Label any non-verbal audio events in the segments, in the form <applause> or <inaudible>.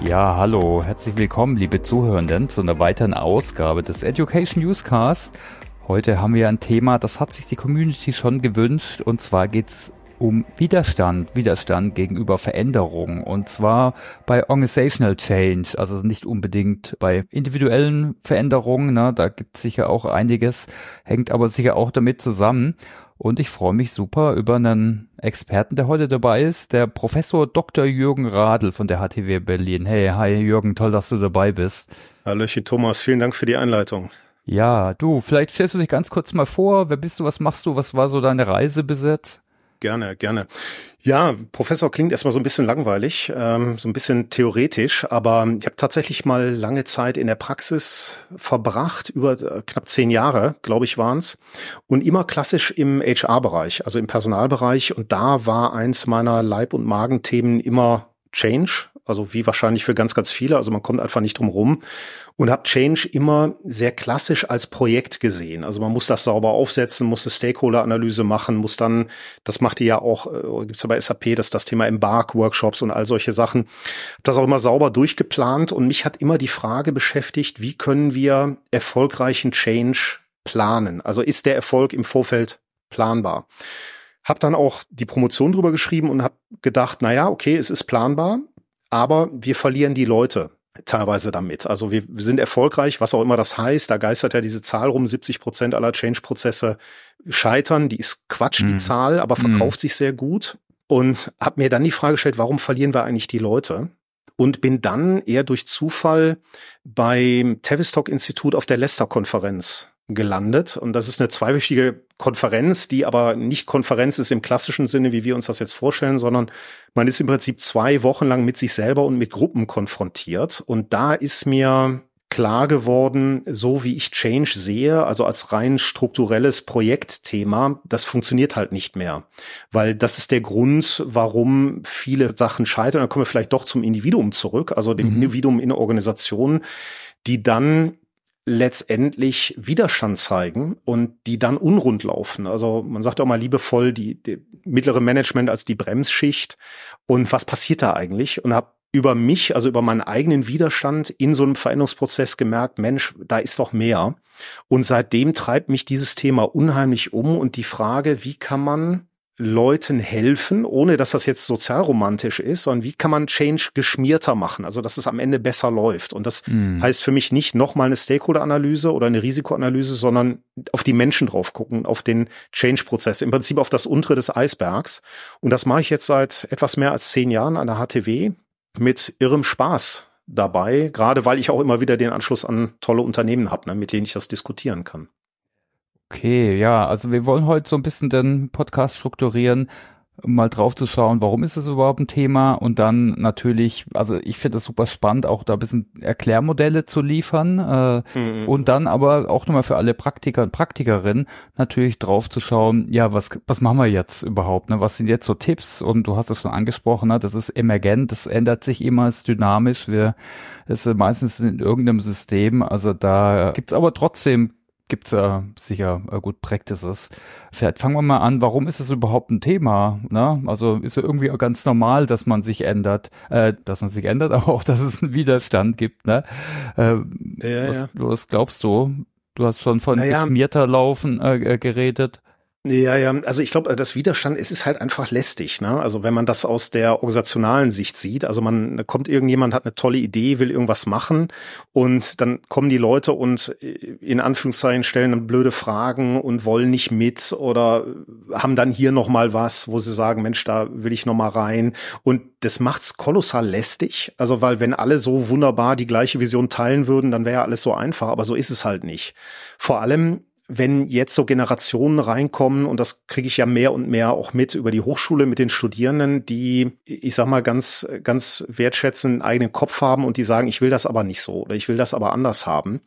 Ja, hallo, herzlich willkommen, liebe Zuhörenden, zu einer weiteren Ausgabe des Education Newscast. Heute haben wir ein Thema, das hat sich die Community schon gewünscht, und zwar geht's um Widerstand, Widerstand gegenüber Veränderungen und zwar bei Organizational Change, also nicht unbedingt bei individuellen Veränderungen, ne, da gibt es sicher auch einiges, hängt aber sicher auch damit zusammen. Und ich freue mich super über einen Experten, der heute dabei ist, der Professor Dr. Jürgen Radl von der HTW Berlin. Hey, hi Jürgen, toll, dass du dabei bist. Hallöchen Thomas, vielen Dank für die Einleitung. Ja, du, vielleicht stellst du dich ganz kurz mal vor, wer bist du, was machst du, was war so deine Reise bis jetzt? Gerne, gerne. Ja, Professor klingt erstmal so ein bisschen langweilig, ähm, so ein bisschen theoretisch, aber ich habe tatsächlich mal lange Zeit in der Praxis verbracht, über äh, knapp zehn Jahre, glaube ich, waren's, und immer klassisch im HR-Bereich, also im Personalbereich. Und da war eins meiner Leib- und Magenthemen immer Change, also wie wahrscheinlich für ganz, ganz viele. Also man kommt einfach nicht drum rum und habe Change immer sehr klassisch als Projekt gesehen. Also man muss das sauber aufsetzen, muss eine Stakeholder-Analyse machen, muss dann, das macht ihr ja auch, äh, gibt's ja bei SAP, dass das Thema Embark-Workshops und all solche Sachen, hab das auch immer sauber durchgeplant und mich hat immer die Frage beschäftigt, wie können wir erfolgreichen Change planen? Also ist der Erfolg im Vorfeld planbar? Hab dann auch die Promotion drüber geschrieben und habe gedacht, na ja, okay, es ist planbar, aber wir verlieren die Leute teilweise damit. Also wir, wir sind erfolgreich, was auch immer das heißt. Da geistert ja diese Zahl rum, 70 Prozent aller Change-Prozesse scheitern. Die ist Quatsch, mhm. die Zahl, aber verkauft mhm. sich sehr gut. Und habe mir dann die Frage gestellt, warum verlieren wir eigentlich die Leute? Und bin dann eher durch Zufall beim Tavistock Institut auf der Leicester-Konferenz gelandet. Und das ist eine zweiwöchige Konferenz, die aber nicht Konferenz ist im klassischen Sinne, wie wir uns das jetzt vorstellen, sondern man ist im Prinzip zwei Wochen lang mit sich selber und mit Gruppen konfrontiert. Und da ist mir klar geworden, so wie ich Change sehe, also als rein strukturelles Projektthema, das funktioniert halt nicht mehr. Weil das ist der Grund, warum viele Sachen scheitern. Dann kommen wir vielleicht doch zum Individuum zurück, also dem mhm. Individuum in der Organisation, die dann letztendlich Widerstand zeigen und die dann unrund laufen. Also man sagt auch mal liebevoll die, die mittlere Management als die Bremsschicht. Und was passiert da eigentlich? Und habe über mich, also über meinen eigenen Widerstand in so einem Veränderungsprozess gemerkt, Mensch, da ist doch mehr. Und seitdem treibt mich dieses Thema unheimlich um und die Frage, wie kann man Leuten helfen, ohne dass das jetzt sozialromantisch ist, sondern wie kann man Change geschmierter machen, also dass es am Ende besser läuft. Und das mm. heißt für mich nicht nochmal eine Stakeholder-Analyse oder eine Risikoanalyse, sondern auf die Menschen drauf gucken, auf den Change-Prozess, im Prinzip auf das untere des Eisbergs. Und das mache ich jetzt seit etwas mehr als zehn Jahren an der HTW mit irrem Spaß dabei, gerade weil ich auch immer wieder den Anschluss an tolle Unternehmen habe, ne, mit denen ich das diskutieren kann. Okay, ja, also wir wollen heute so ein bisschen den Podcast strukturieren, mal drauf zu schauen, warum ist es überhaupt ein Thema und dann natürlich, also ich finde es super spannend, auch da ein bisschen Erklärmodelle zu liefern äh, mhm. und dann aber auch nochmal für alle Praktiker und Praktikerinnen natürlich drauf zu schauen, ja, was, was machen wir jetzt überhaupt, ne? was sind jetzt so Tipps und du hast es schon angesprochen, ne? das ist emergent, das ändert sich immer, ist dynamisch, wir, ist meistens in irgendeinem System, also da gibt's aber trotzdem gibt's ja sicher äh, gut Practices. Vielleicht fangen wir mal an, warum ist es überhaupt ein Thema? Ne? Also ist ja irgendwie ganz normal, dass man sich ändert, äh, dass man sich ändert, <laughs> aber auch, dass es einen Widerstand gibt. Ne? Äh, ja, was, ja. was glaubst du? Du hast schon von naja. Laufen äh, äh, geredet. Ja, ja, also ich glaube, das Widerstand, es ist halt einfach lästig, ne? Also wenn man das aus der organisationalen Sicht sieht, also man kommt irgendjemand, hat eine tolle Idee, will irgendwas machen und dann kommen die Leute und äh, in Anführungszeichen stellen dann blöde Fragen und wollen nicht mit oder haben dann hier nochmal was, wo sie sagen, Mensch, da will ich nochmal rein und das macht's kolossal lästig, also weil wenn alle so wunderbar die gleiche Vision teilen würden, dann wäre ja alles so einfach, aber so ist es halt nicht. Vor allem wenn jetzt so Generationen reinkommen, und das kriege ich ja mehr und mehr auch mit über die Hochschule mit den Studierenden, die, ich sag mal, ganz, ganz wertschätzend einen eigenen Kopf haben und die sagen, ich will das aber nicht so oder ich will das aber anders haben.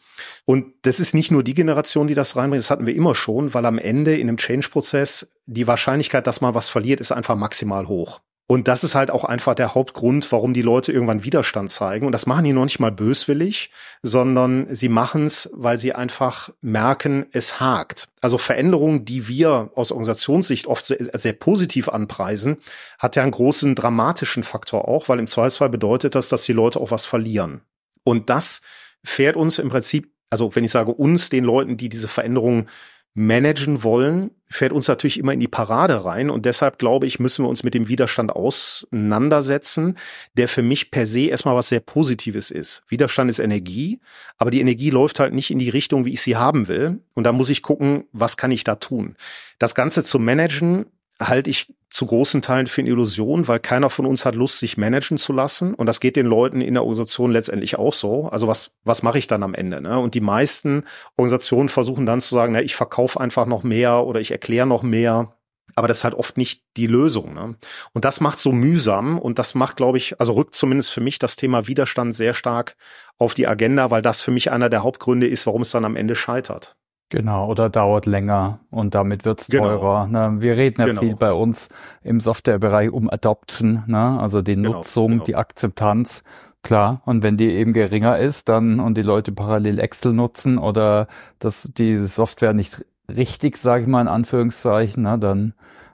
Und das ist nicht nur die Generation, die das reinbringt, das hatten wir immer schon, weil am Ende in einem Change-Prozess die Wahrscheinlichkeit, dass man was verliert, ist einfach maximal hoch. Und das ist halt auch einfach der Hauptgrund, warum die Leute irgendwann Widerstand zeigen. Und das machen die noch nicht mal böswillig, sondern sie machen es, weil sie einfach merken, es hakt. Also Veränderungen, die wir aus Organisationssicht oft sehr, sehr positiv anpreisen, hat ja einen großen dramatischen Faktor auch, weil im Zweifelsfall bedeutet das, dass die Leute auch was verlieren. Und das fährt uns im Prinzip, also wenn ich sage uns, den Leuten, die diese Veränderungen managen wollen, fährt uns natürlich immer in die Parade rein. Und deshalb glaube ich, müssen wir uns mit dem Widerstand auseinandersetzen, der für mich per se erstmal was sehr Positives ist. Widerstand ist Energie, aber die Energie läuft halt nicht in die Richtung, wie ich sie haben will. Und da muss ich gucken, was kann ich da tun. Das Ganze zu managen halte ich zu großen Teilen für eine Illusion, weil keiner von uns hat Lust, sich managen zu lassen. Und das geht den Leuten in der Organisation letztendlich auch so. Also was, was mache ich dann am Ende? Ne? Und die meisten Organisationen versuchen dann zu sagen, na, ich verkaufe einfach noch mehr oder ich erkläre noch mehr. Aber das ist halt oft nicht die Lösung. Ne? Und das macht so mühsam und das macht, glaube ich, also rückt zumindest für mich das Thema Widerstand sehr stark auf die Agenda, weil das für mich einer der Hauptgründe ist, warum es dann am Ende scheitert. Genau, oder dauert länger und damit wird's genau. teurer. Ne? Wir reden ja genau. viel bei uns im Softwarebereich um Adoption, ne? also die genau, Nutzung, genau. die Akzeptanz. Klar, und wenn die eben geringer ist, dann und die Leute parallel Excel nutzen oder dass die Software nicht richtig, sage ich mal in Anführungszeichen, ne, dann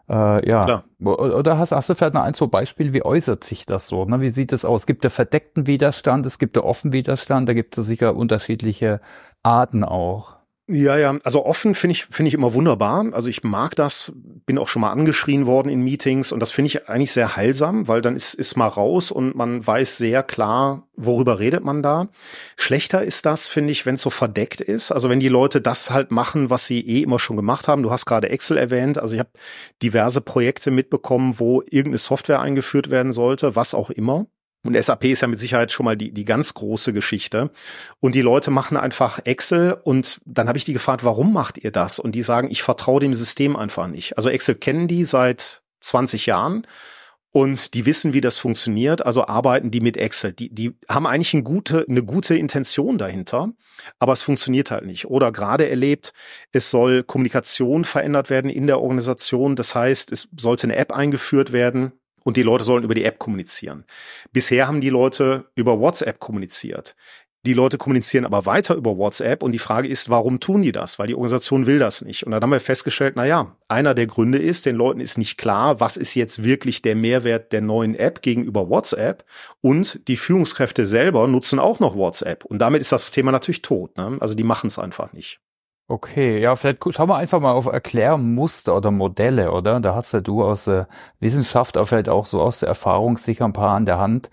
äh, ja. Klar. Oder hast, hast du vielleicht noch ein, zwei Beispiele, wie äußert sich das so? Ne? Wie sieht es aus? Es gibt der verdeckten Widerstand, es gibt der offenen Widerstand, da gibt es sicher unterschiedliche Arten auch. Ja, ja, also offen finde ich finde ich immer wunderbar. Also ich mag das, bin auch schon mal angeschrien worden in Meetings und das finde ich eigentlich sehr heilsam, weil dann ist ist mal raus und man weiß sehr klar, worüber redet man da. Schlechter ist das, finde ich, wenn es so verdeckt ist. Also wenn die Leute das halt machen, was sie eh immer schon gemacht haben. Du hast gerade Excel erwähnt, also ich habe diverse Projekte mitbekommen, wo irgendeine Software eingeführt werden sollte, was auch immer. Und SAP ist ja mit Sicherheit schon mal die, die ganz große Geschichte. Und die Leute machen einfach Excel und dann habe ich die gefragt, warum macht ihr das? Und die sagen, ich vertraue dem System einfach nicht. Also Excel kennen die seit 20 Jahren und die wissen, wie das funktioniert, also arbeiten die mit Excel. Die, die haben eigentlich eine gute, eine gute Intention dahinter, aber es funktioniert halt nicht. Oder gerade erlebt, es soll Kommunikation verändert werden in der Organisation. Das heißt, es sollte eine App eingeführt werden und die Leute sollen über die App kommunizieren. Bisher haben die Leute über WhatsApp kommuniziert. Die Leute kommunizieren aber weiter über WhatsApp und die Frage ist, warum tun die das? Weil die Organisation will das nicht. Und dann haben wir festgestellt, na ja, einer der Gründe ist, den Leuten ist nicht klar, was ist jetzt wirklich der Mehrwert der neuen App gegenüber WhatsApp und die Führungskräfte selber nutzen auch noch WhatsApp und damit ist das Thema natürlich tot. Ne? Also die machen es einfach nicht. Okay, ja, vielleicht schauen wir einfach mal auf Erklärmuster oder Modelle, oder? Da hast ja du aus der Wissenschaft, aber vielleicht auch so aus der Erfahrung sicher ein paar an der Hand.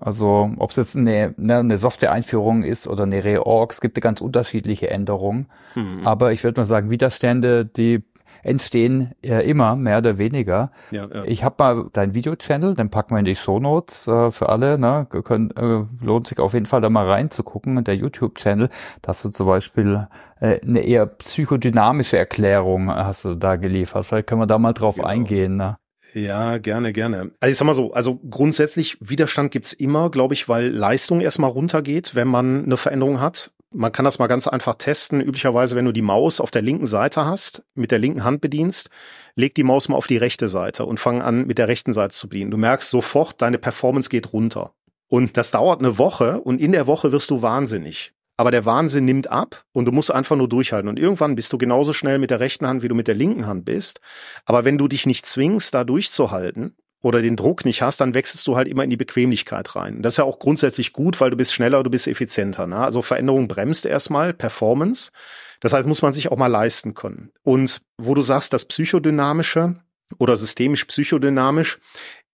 Also ob es jetzt eine, ne, eine Software-Einführung ist oder eine Reorg, es gibt ja ganz unterschiedliche Änderungen. Hm. Aber ich würde mal sagen, Widerstände, die entstehen ja immer, mehr oder weniger. Ja, ja. Ich habe mal dein Video-Channel, den packen wir in die Shownotes äh, für alle. Ne? Können, äh, lohnt sich auf jeden Fall da mal reinzugucken. Der YouTube-Channel, da hast du zum Beispiel äh, eine eher psychodynamische Erklärung hast du da geliefert. Vielleicht können wir da mal drauf genau. eingehen. Ne? Ja, gerne, gerne. Also ich sag mal so, also grundsätzlich Widerstand gibt's immer, glaube ich, weil Leistung erstmal runtergeht, wenn man eine Veränderung hat. Man kann das mal ganz einfach testen. Üblicherweise, wenn du die Maus auf der linken Seite hast, mit der linken Hand bedienst, leg die Maus mal auf die rechte Seite und fang an, mit der rechten Seite zu bedienen. Du merkst sofort, deine Performance geht runter. Und das dauert eine Woche und in der Woche wirst du wahnsinnig. Aber der Wahnsinn nimmt ab und du musst einfach nur durchhalten. Und irgendwann bist du genauso schnell mit der rechten Hand, wie du mit der linken Hand bist. Aber wenn du dich nicht zwingst, da durchzuhalten, oder den Druck nicht hast, dann wechselst du halt immer in die Bequemlichkeit rein. Das ist ja auch grundsätzlich gut, weil du bist schneller, du bist effizienter. Ne? Also Veränderung bremst erstmal, Performance. Das heißt, muss man sich auch mal leisten können. Und wo du sagst, das Psychodynamische oder systemisch psychodynamisch,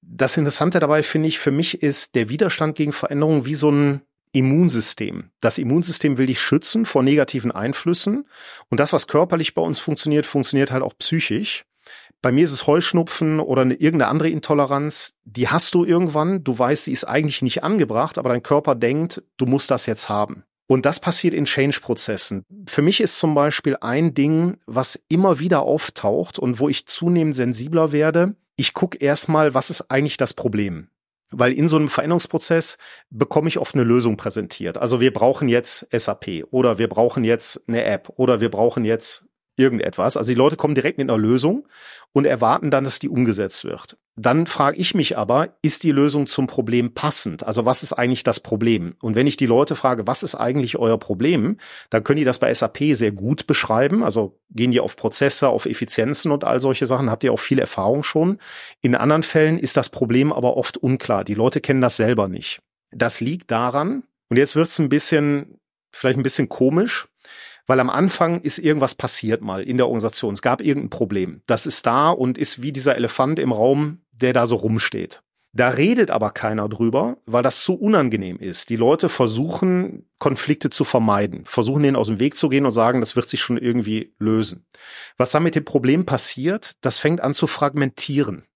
das Interessante dabei finde ich, für mich ist der Widerstand gegen Veränderung wie so ein Immunsystem. Das Immunsystem will dich schützen vor negativen Einflüssen. Und das, was körperlich bei uns funktioniert, funktioniert halt auch psychisch. Bei mir ist es Heuschnupfen oder eine, irgendeine andere Intoleranz. Die hast du irgendwann. Du weißt, sie ist eigentlich nicht angebracht, aber dein Körper denkt, du musst das jetzt haben. Und das passiert in Change-Prozessen. Für mich ist zum Beispiel ein Ding, was immer wieder auftaucht und wo ich zunehmend sensibler werde. Ich gucke erstmal, was ist eigentlich das Problem? Weil in so einem Veränderungsprozess bekomme ich oft eine Lösung präsentiert. Also wir brauchen jetzt SAP oder wir brauchen jetzt eine App oder wir brauchen jetzt irgendetwas. Also die Leute kommen direkt mit einer Lösung und erwarten dann, dass die umgesetzt wird. Dann frage ich mich aber, ist die Lösung zum Problem passend? Also was ist eigentlich das Problem? Und wenn ich die Leute frage, was ist eigentlich euer Problem, dann können die das bei SAP sehr gut beschreiben. Also gehen die auf Prozesse, auf Effizienzen und all solche Sachen, habt ihr auch viel Erfahrung schon. In anderen Fällen ist das Problem aber oft unklar. Die Leute kennen das selber nicht. Das liegt daran, und jetzt wird es ein bisschen, vielleicht ein bisschen komisch, weil am Anfang ist irgendwas passiert mal in der Organisation. Es gab irgendein Problem. Das ist da und ist wie dieser Elefant im Raum, der da so rumsteht. Da redet aber keiner drüber, weil das zu unangenehm ist. Die Leute versuchen, Konflikte zu vermeiden, versuchen denen aus dem Weg zu gehen und sagen, das wird sich schon irgendwie lösen. Was dann mit dem Problem passiert, das fängt an zu fragmentieren.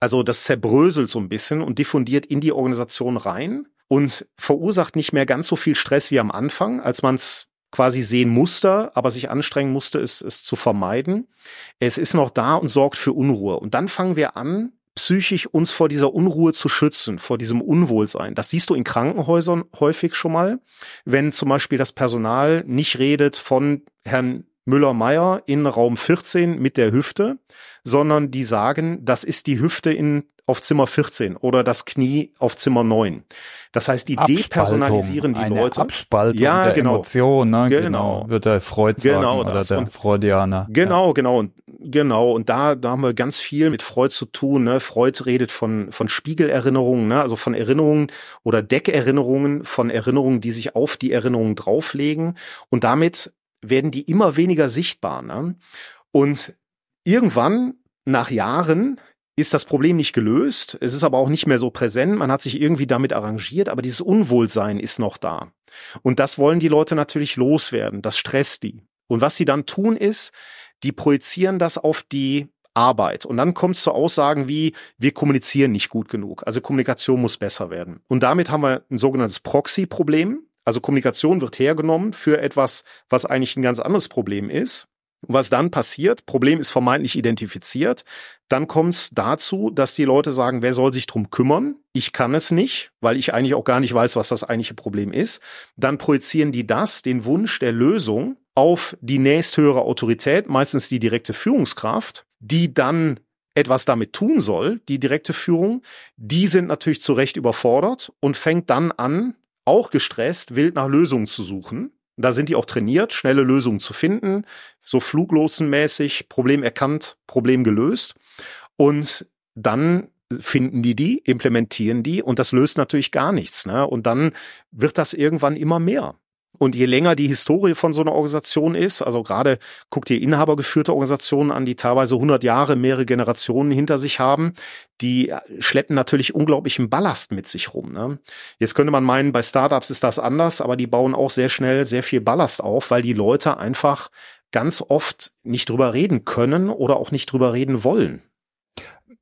Also das zerbröselt so ein bisschen und diffundiert in die Organisation rein und verursacht nicht mehr ganz so viel Stress wie am Anfang, als man es quasi sehen musste, aber sich anstrengen musste, es, es zu vermeiden. Es ist noch da und sorgt für Unruhe. Und dann fangen wir an, psychisch uns vor dieser Unruhe zu schützen, vor diesem Unwohlsein. Das siehst du in Krankenhäusern häufig schon mal, wenn zum Beispiel das Personal nicht redet von Herrn Müller-Meyer in Raum 14 mit der Hüfte, sondern die sagen, das ist die Hüfte in auf Zimmer 14 oder das Knie auf Zimmer 9. Das heißt, die depersonalisieren die eine Leute. Abspaltung Ja, der genau. Emotion, ne? Genau. genau. Wird der Freud sagen Genau oder das. der Und- Freudianer. Genau, genau und genau und da da haben wir ganz viel mit Freud zu tun. Ne? Freud redet von von Spiegelerinnerungen, ne? also von Erinnerungen oder Deckerinnerungen, von Erinnerungen, die sich auf die Erinnerungen drauflegen und damit werden die immer weniger sichtbar. Ne? Und irgendwann nach Jahren ist das Problem nicht gelöst. Es ist aber auch nicht mehr so präsent. Man hat sich irgendwie damit arrangiert, aber dieses Unwohlsein ist noch da. Und das wollen die Leute natürlich loswerden. Das stresst die. Und was sie dann tun ist, die projizieren das auf die Arbeit. Und dann kommt es zu Aussagen wie, wir kommunizieren nicht gut genug. Also Kommunikation muss besser werden. Und damit haben wir ein sogenanntes Proxy-Problem. Also Kommunikation wird hergenommen für etwas, was eigentlich ein ganz anderes Problem ist. Was dann passiert, Problem ist vermeintlich identifiziert, dann kommt es dazu, dass die Leute sagen, wer soll sich drum kümmern? Ich kann es nicht, weil ich eigentlich auch gar nicht weiß, was das eigentliche Problem ist. Dann projizieren die das, den Wunsch der Lösung, auf die nächsthöhere Autorität, meistens die direkte Führungskraft, die dann etwas damit tun soll, die direkte Führung. Die sind natürlich zu Recht überfordert und fängt dann an, auch gestresst, wild nach Lösungen zu suchen. Da sind die auch trainiert, schnelle Lösungen zu finden, so fluglosenmäßig, Problem erkannt, Problem gelöst. Und dann finden die die, implementieren die und das löst natürlich gar nichts. Ne? Und dann wird das irgendwann immer mehr. Und je länger die Historie von so einer Organisation ist, also gerade guckt ihr inhabergeführte Organisationen an, die teilweise 100 Jahre, mehrere Generationen hinter sich haben, die schleppen natürlich unglaublichen Ballast mit sich rum. Ne? Jetzt könnte man meinen, bei Startups ist das anders, aber die bauen auch sehr schnell sehr viel Ballast auf, weil die Leute einfach ganz oft nicht drüber reden können oder auch nicht drüber reden wollen.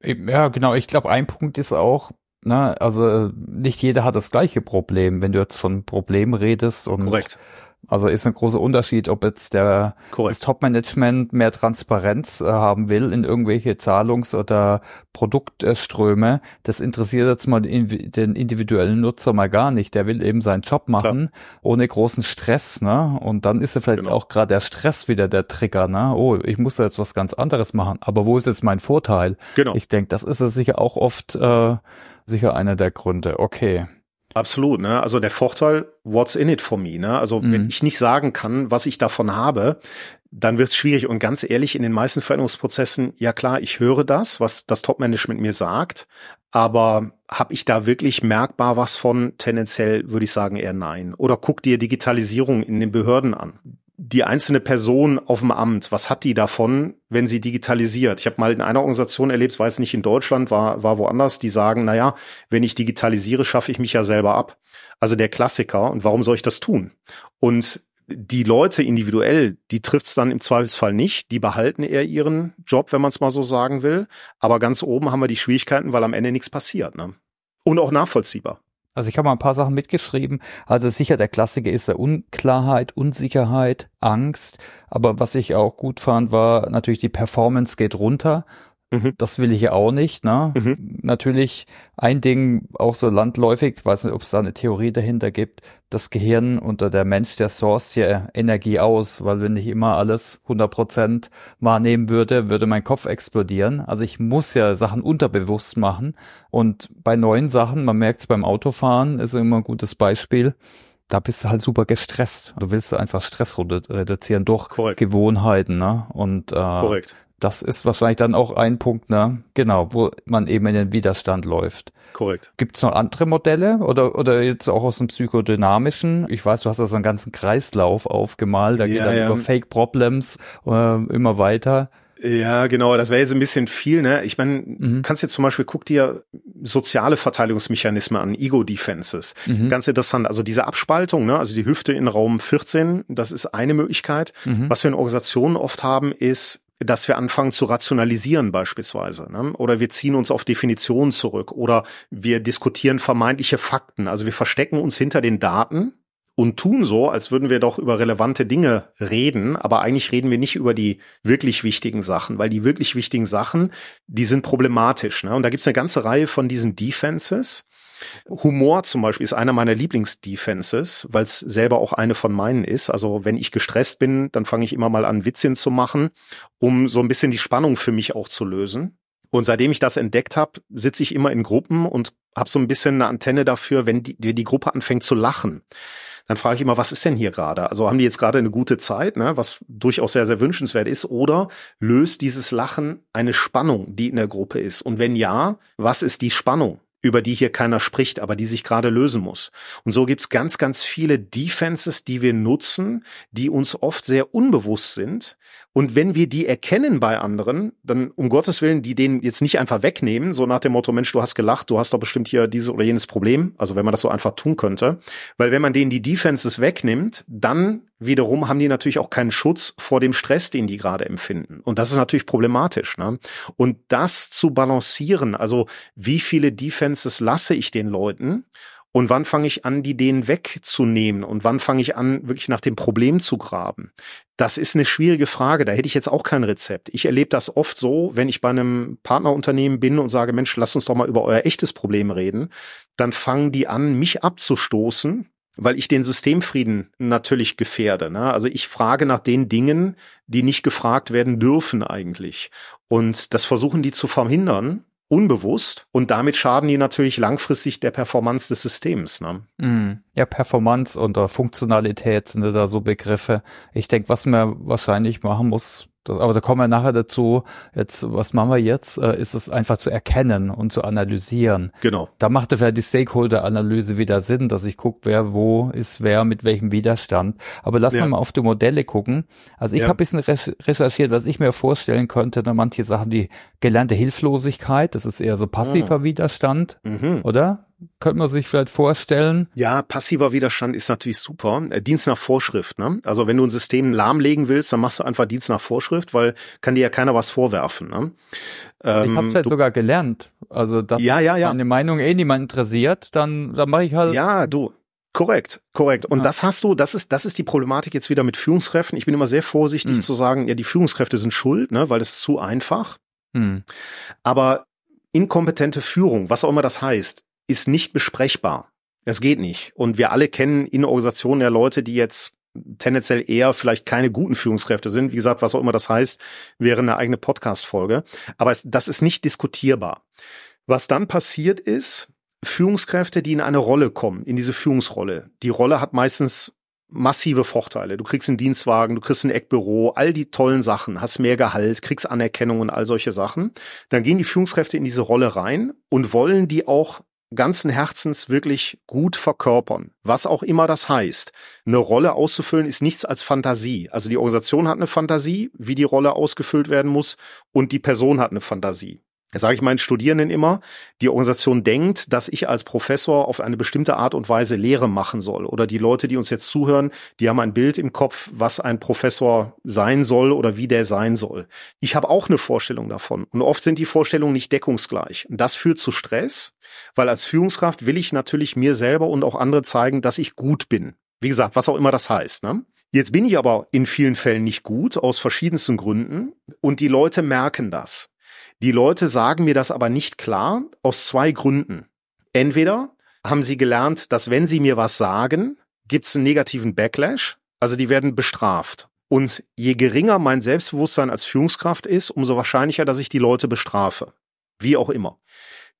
Ja, genau. Ich glaube, ein Punkt ist auch, na, also nicht jeder hat das gleiche Problem, wenn du jetzt von Problem redest und Korrekt. Also ist ein großer Unterschied, ob jetzt der das. Top-Management mehr Transparenz äh, haben will in irgendwelche Zahlungs- oder Produktströme. Das interessiert jetzt mal den, individuellen Nutzer mal gar nicht. Der will eben seinen Job machen ohne großen Stress, ne? Und dann ist ja vielleicht Genau. auch gerade der Stress wieder der Trigger, ne? Oh, ich muss da jetzt was ganz anderes machen. Aber wo ist jetzt mein Vorteil? Genau. Ich denke, das ist ja sicher auch oft äh, sicher einer der Gründe. Okay. Absolut, ne? Also der Vorteil, what's in it for me, ne? Also wenn Mhm. ich nicht sagen kann, was ich davon habe, dann wird es schwierig. Und ganz ehrlich, in den meisten Veränderungsprozessen, ja klar, ich höre das, was das Top-Management mir sagt, aber habe ich da wirklich merkbar was von? Tendenziell würde ich sagen eher nein. Oder guck dir Digitalisierung in den Behörden an. Die einzelne Person auf dem Amt, was hat die davon, wenn sie digitalisiert? Ich habe mal in einer Organisation erlebt, weiß nicht in Deutschland, war, war woanders, die sagen, na ja, wenn ich digitalisiere, schaffe ich mich ja selber ab. Also der Klassiker. Und warum soll ich das tun? Und die Leute individuell, die trifft's dann im Zweifelsfall nicht. Die behalten eher ihren Job, wenn man es mal so sagen will. Aber ganz oben haben wir die Schwierigkeiten, weil am Ende nichts passiert. Ne? Und auch nachvollziehbar. Also ich habe mal ein paar Sachen mitgeschrieben. Also sicher der Klassiker ist der Unklarheit, Unsicherheit, Angst. Aber was ich auch gut fand, war natürlich die Performance geht runter. Mhm. Das will ich ja auch nicht. Ne? Mhm. Natürlich ein Ding, auch so landläufig, weiß nicht, ob es da eine Theorie dahinter gibt, das Gehirn oder der Mensch, der source ja Energie aus, weil wenn ich immer alles 100 Prozent wahrnehmen würde, würde mein Kopf explodieren. Also ich muss ja Sachen unterbewusst machen. Und bei neuen Sachen, man merkt es beim Autofahren, ist immer ein gutes Beispiel, da bist du halt super gestresst. Du willst einfach Stress reduzieren durch Korrekt. Gewohnheiten, ne? Und äh, Korrekt das ist wahrscheinlich dann auch ein Punkt, ne? Genau, wo man eben in den Widerstand läuft. Korrekt. Gibt es noch andere Modelle oder oder jetzt auch aus dem psychodynamischen? Ich weiß, du hast da so einen ganzen Kreislauf aufgemalt, da ja, geht dann ja. über Fake Problems äh, immer weiter. Ja, genau, das wäre jetzt ein bisschen viel, ne? Ich meine, mhm. kannst jetzt zum Beispiel, guck dir soziale Verteidigungsmechanismen an, Ego-Defenses. Mhm. Ganz interessant. Also diese Abspaltung, ne? Also die Hüfte in Raum 14, das ist eine Möglichkeit. Mhm. Was wir in Organisationen oft haben, ist dass wir anfangen zu rationalisieren beispielsweise. Ne? Oder wir ziehen uns auf Definitionen zurück oder wir diskutieren vermeintliche Fakten. Also wir verstecken uns hinter den Daten und tun so, als würden wir doch über relevante Dinge reden, aber eigentlich reden wir nicht über die wirklich wichtigen Sachen, weil die wirklich wichtigen Sachen, die sind problematisch. Ne? Und da gibt's eine ganze Reihe von diesen Defenses. Humor zum Beispiel ist einer meiner Lieblingsdefenses, weil es selber auch eine von meinen ist. Also wenn ich gestresst bin, dann fange ich immer mal an, Witzchen zu machen, um so ein bisschen die Spannung für mich auch zu lösen. Und seitdem ich das entdeckt habe, sitze ich immer in Gruppen und habe so ein bisschen eine Antenne dafür, wenn die, die Gruppe anfängt zu lachen. Dann frage ich immer, was ist denn hier gerade? Also haben die jetzt gerade eine gute Zeit, ne? was durchaus sehr, sehr wünschenswert ist, oder löst dieses Lachen eine Spannung, die in der Gruppe ist? Und wenn ja, was ist die Spannung? Über die hier keiner spricht, aber die sich gerade lösen muss. Und so gibt's ganz, ganz viele Defenses, die wir nutzen, die uns oft sehr unbewusst sind, und wenn wir die erkennen bei anderen, dann um Gottes Willen, die denen jetzt nicht einfach wegnehmen, so nach dem Motto, Mensch, du hast gelacht, du hast doch bestimmt hier dieses oder jenes Problem. Also wenn man das so einfach tun könnte. Weil wenn man denen die Defenses wegnimmt, dann wiederum haben die natürlich auch keinen Schutz vor dem Stress, den die gerade empfinden. Und das ist natürlich problematisch. Ne? Und das zu balancieren, also wie viele Defenses lasse ich den Leuten und wann fange ich an, die denen wegzunehmen? Und wann fange ich an, wirklich nach dem Problem zu graben? Das ist eine schwierige Frage. Da hätte ich jetzt auch kein Rezept. Ich erlebe das oft so, wenn ich bei einem Partnerunternehmen bin und sage, Mensch, lass uns doch mal über euer echtes Problem reden. Dann fangen die an, mich abzustoßen, weil ich den Systemfrieden natürlich gefährde. Ne? Also ich frage nach den Dingen, die nicht gefragt werden dürfen eigentlich. Und das versuchen die zu verhindern unbewusst und damit schaden die natürlich langfristig der Performance des Systems. Ne? Mm. Ja, Performance und uh, Funktionalität sind da so Begriffe. Ich denke, was man wahrscheinlich machen muss, aber da kommen wir nachher dazu. Jetzt, was machen wir jetzt? Äh, ist es einfach zu erkennen und zu analysieren. Genau. Da macht ja die Stakeholder-Analyse wieder Sinn, dass ich gucke, wer wo ist, wer mit welchem Widerstand. Aber lass ja. mal auf die Modelle gucken. Also ich ja. habe bisschen recherchiert, was ich mir vorstellen könnte. Da manche Sachen wie gelernte Hilflosigkeit, das ist eher so passiver ah. Widerstand, mhm. oder? Könnte man sich vielleicht vorstellen. Ja, passiver Widerstand ist natürlich super. Äh, Dienst nach Vorschrift. Ne? Also wenn du ein System lahmlegen willst, dann machst du einfach Dienst nach Vorschrift, weil kann dir ja keiner was vorwerfen. Ne? Ähm, ich habe halt sogar gelernt. Also dass ja, ja, ja. meine Meinung eh niemand interessiert, dann, dann mache ich halt. Ja, du. Korrekt, korrekt. Und ja. das hast du, das ist, das ist die Problematik jetzt wieder mit Führungskräften. Ich bin immer sehr vorsichtig hm. zu sagen, ja, die Führungskräfte sind schuld, ne, weil das ist zu einfach. Hm. Aber inkompetente Führung, was auch immer das heißt, ist nicht besprechbar. Es geht nicht. Und wir alle kennen in Organisationen ja Leute, die jetzt tendenziell eher vielleicht keine guten Führungskräfte sind. Wie gesagt, was auch immer das heißt, wäre eine eigene Podcast-Folge. Aber es, das ist nicht diskutierbar. Was dann passiert ist, Führungskräfte, die in eine Rolle kommen, in diese Führungsrolle. Die Rolle hat meistens massive Vorteile. Du kriegst einen Dienstwagen, du kriegst ein Eckbüro, all die tollen Sachen, hast mehr Gehalt, kriegst Anerkennung und all solche Sachen. Dann gehen die Führungskräfte in diese Rolle rein und wollen die auch ganzen Herzens wirklich gut verkörpern, was auch immer das heißt. Eine Rolle auszufüllen ist nichts als Fantasie. Also die Organisation hat eine Fantasie, wie die Rolle ausgefüllt werden muss, und die Person hat eine Fantasie. Sage ich meinen Studierenden immer, die Organisation denkt, dass ich als Professor auf eine bestimmte Art und Weise Lehre machen soll. Oder die Leute, die uns jetzt zuhören, die haben ein Bild im Kopf, was ein Professor sein soll oder wie der sein soll. Ich habe auch eine Vorstellung davon. Und oft sind die Vorstellungen nicht deckungsgleich. Und das führt zu Stress, weil als Führungskraft will ich natürlich mir selber und auch andere zeigen, dass ich gut bin. Wie gesagt, was auch immer das heißt. Ne? Jetzt bin ich aber in vielen Fällen nicht gut, aus verschiedensten Gründen. Und die Leute merken das. Die Leute sagen mir das aber nicht klar aus zwei Gründen. Entweder haben sie gelernt, dass wenn sie mir was sagen, gibt es einen negativen Backlash, also die werden bestraft. Und je geringer mein Selbstbewusstsein als Führungskraft ist, umso wahrscheinlicher, dass ich die Leute bestrafe. Wie auch immer.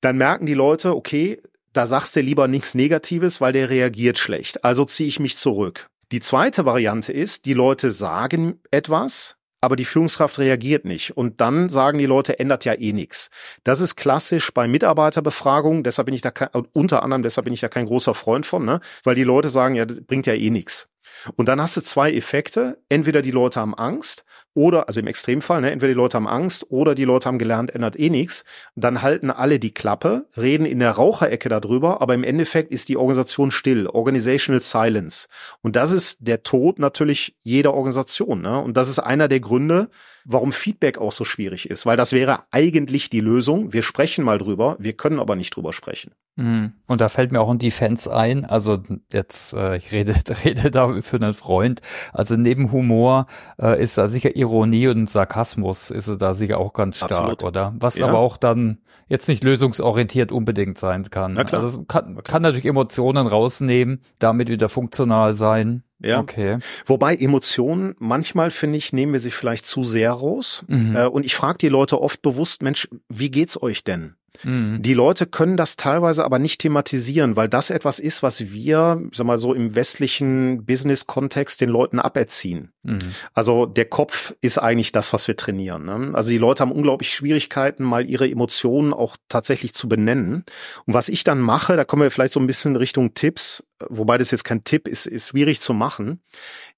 Dann merken die Leute, okay, da sagst du lieber nichts Negatives, weil der reagiert schlecht. Also ziehe ich mich zurück. Die zweite Variante ist, die Leute sagen etwas, aber die Führungskraft reagiert nicht. Und dann sagen die Leute, ändert ja eh nichts. Das ist klassisch bei Mitarbeiterbefragungen, deshalb bin ich da kein, unter anderem deshalb bin ich da kein großer Freund von, ne? weil die Leute sagen, ja, bringt ja eh nichts. Und dann hast du zwei Effekte. Entweder die Leute haben Angst oder, also im Extremfall, ne, entweder die Leute haben Angst oder die Leute haben gelernt, ändert eh nichts. Dann halten alle die Klappe, reden in der Raucherecke darüber, aber im Endeffekt ist die Organisation still. Organizational Silence. Und das ist der Tod natürlich jeder Organisation. Ne? Und das ist einer der Gründe, warum Feedback auch so schwierig ist, weil das wäre eigentlich die Lösung. Wir sprechen mal drüber, wir können aber nicht drüber sprechen. Mhm. Und da fällt mir auch ein Defense ein. Also jetzt, äh, ich rede, <laughs> rede da für einen Freund. Also neben Humor äh, ist da sicher Ironie und Sarkasmus ist da sicher auch ganz stark, Absolut. oder? Was ja. aber auch dann jetzt nicht lösungsorientiert unbedingt sein kann. Na klar. Also kann, kann natürlich Emotionen rausnehmen, damit wieder funktional sein. Ja. Okay. Wobei Emotionen, manchmal finde ich, nehmen wir sie vielleicht zu sehr raus. Mhm. Äh, und ich frage die Leute oft bewusst, Mensch, wie geht's euch denn? Mhm. Die Leute können das teilweise aber nicht thematisieren, weil das etwas ist, was wir, sag mal so im westlichen Business-Kontext den Leuten aberziehen. Mhm. Also der Kopf ist eigentlich das, was wir trainieren. Ne? Also die Leute haben unglaublich Schwierigkeiten, mal ihre Emotionen auch tatsächlich zu benennen. Und was ich dann mache, da kommen wir vielleicht so ein bisschen Richtung Tipps, wobei das jetzt kein Tipp ist, ist schwierig zu machen.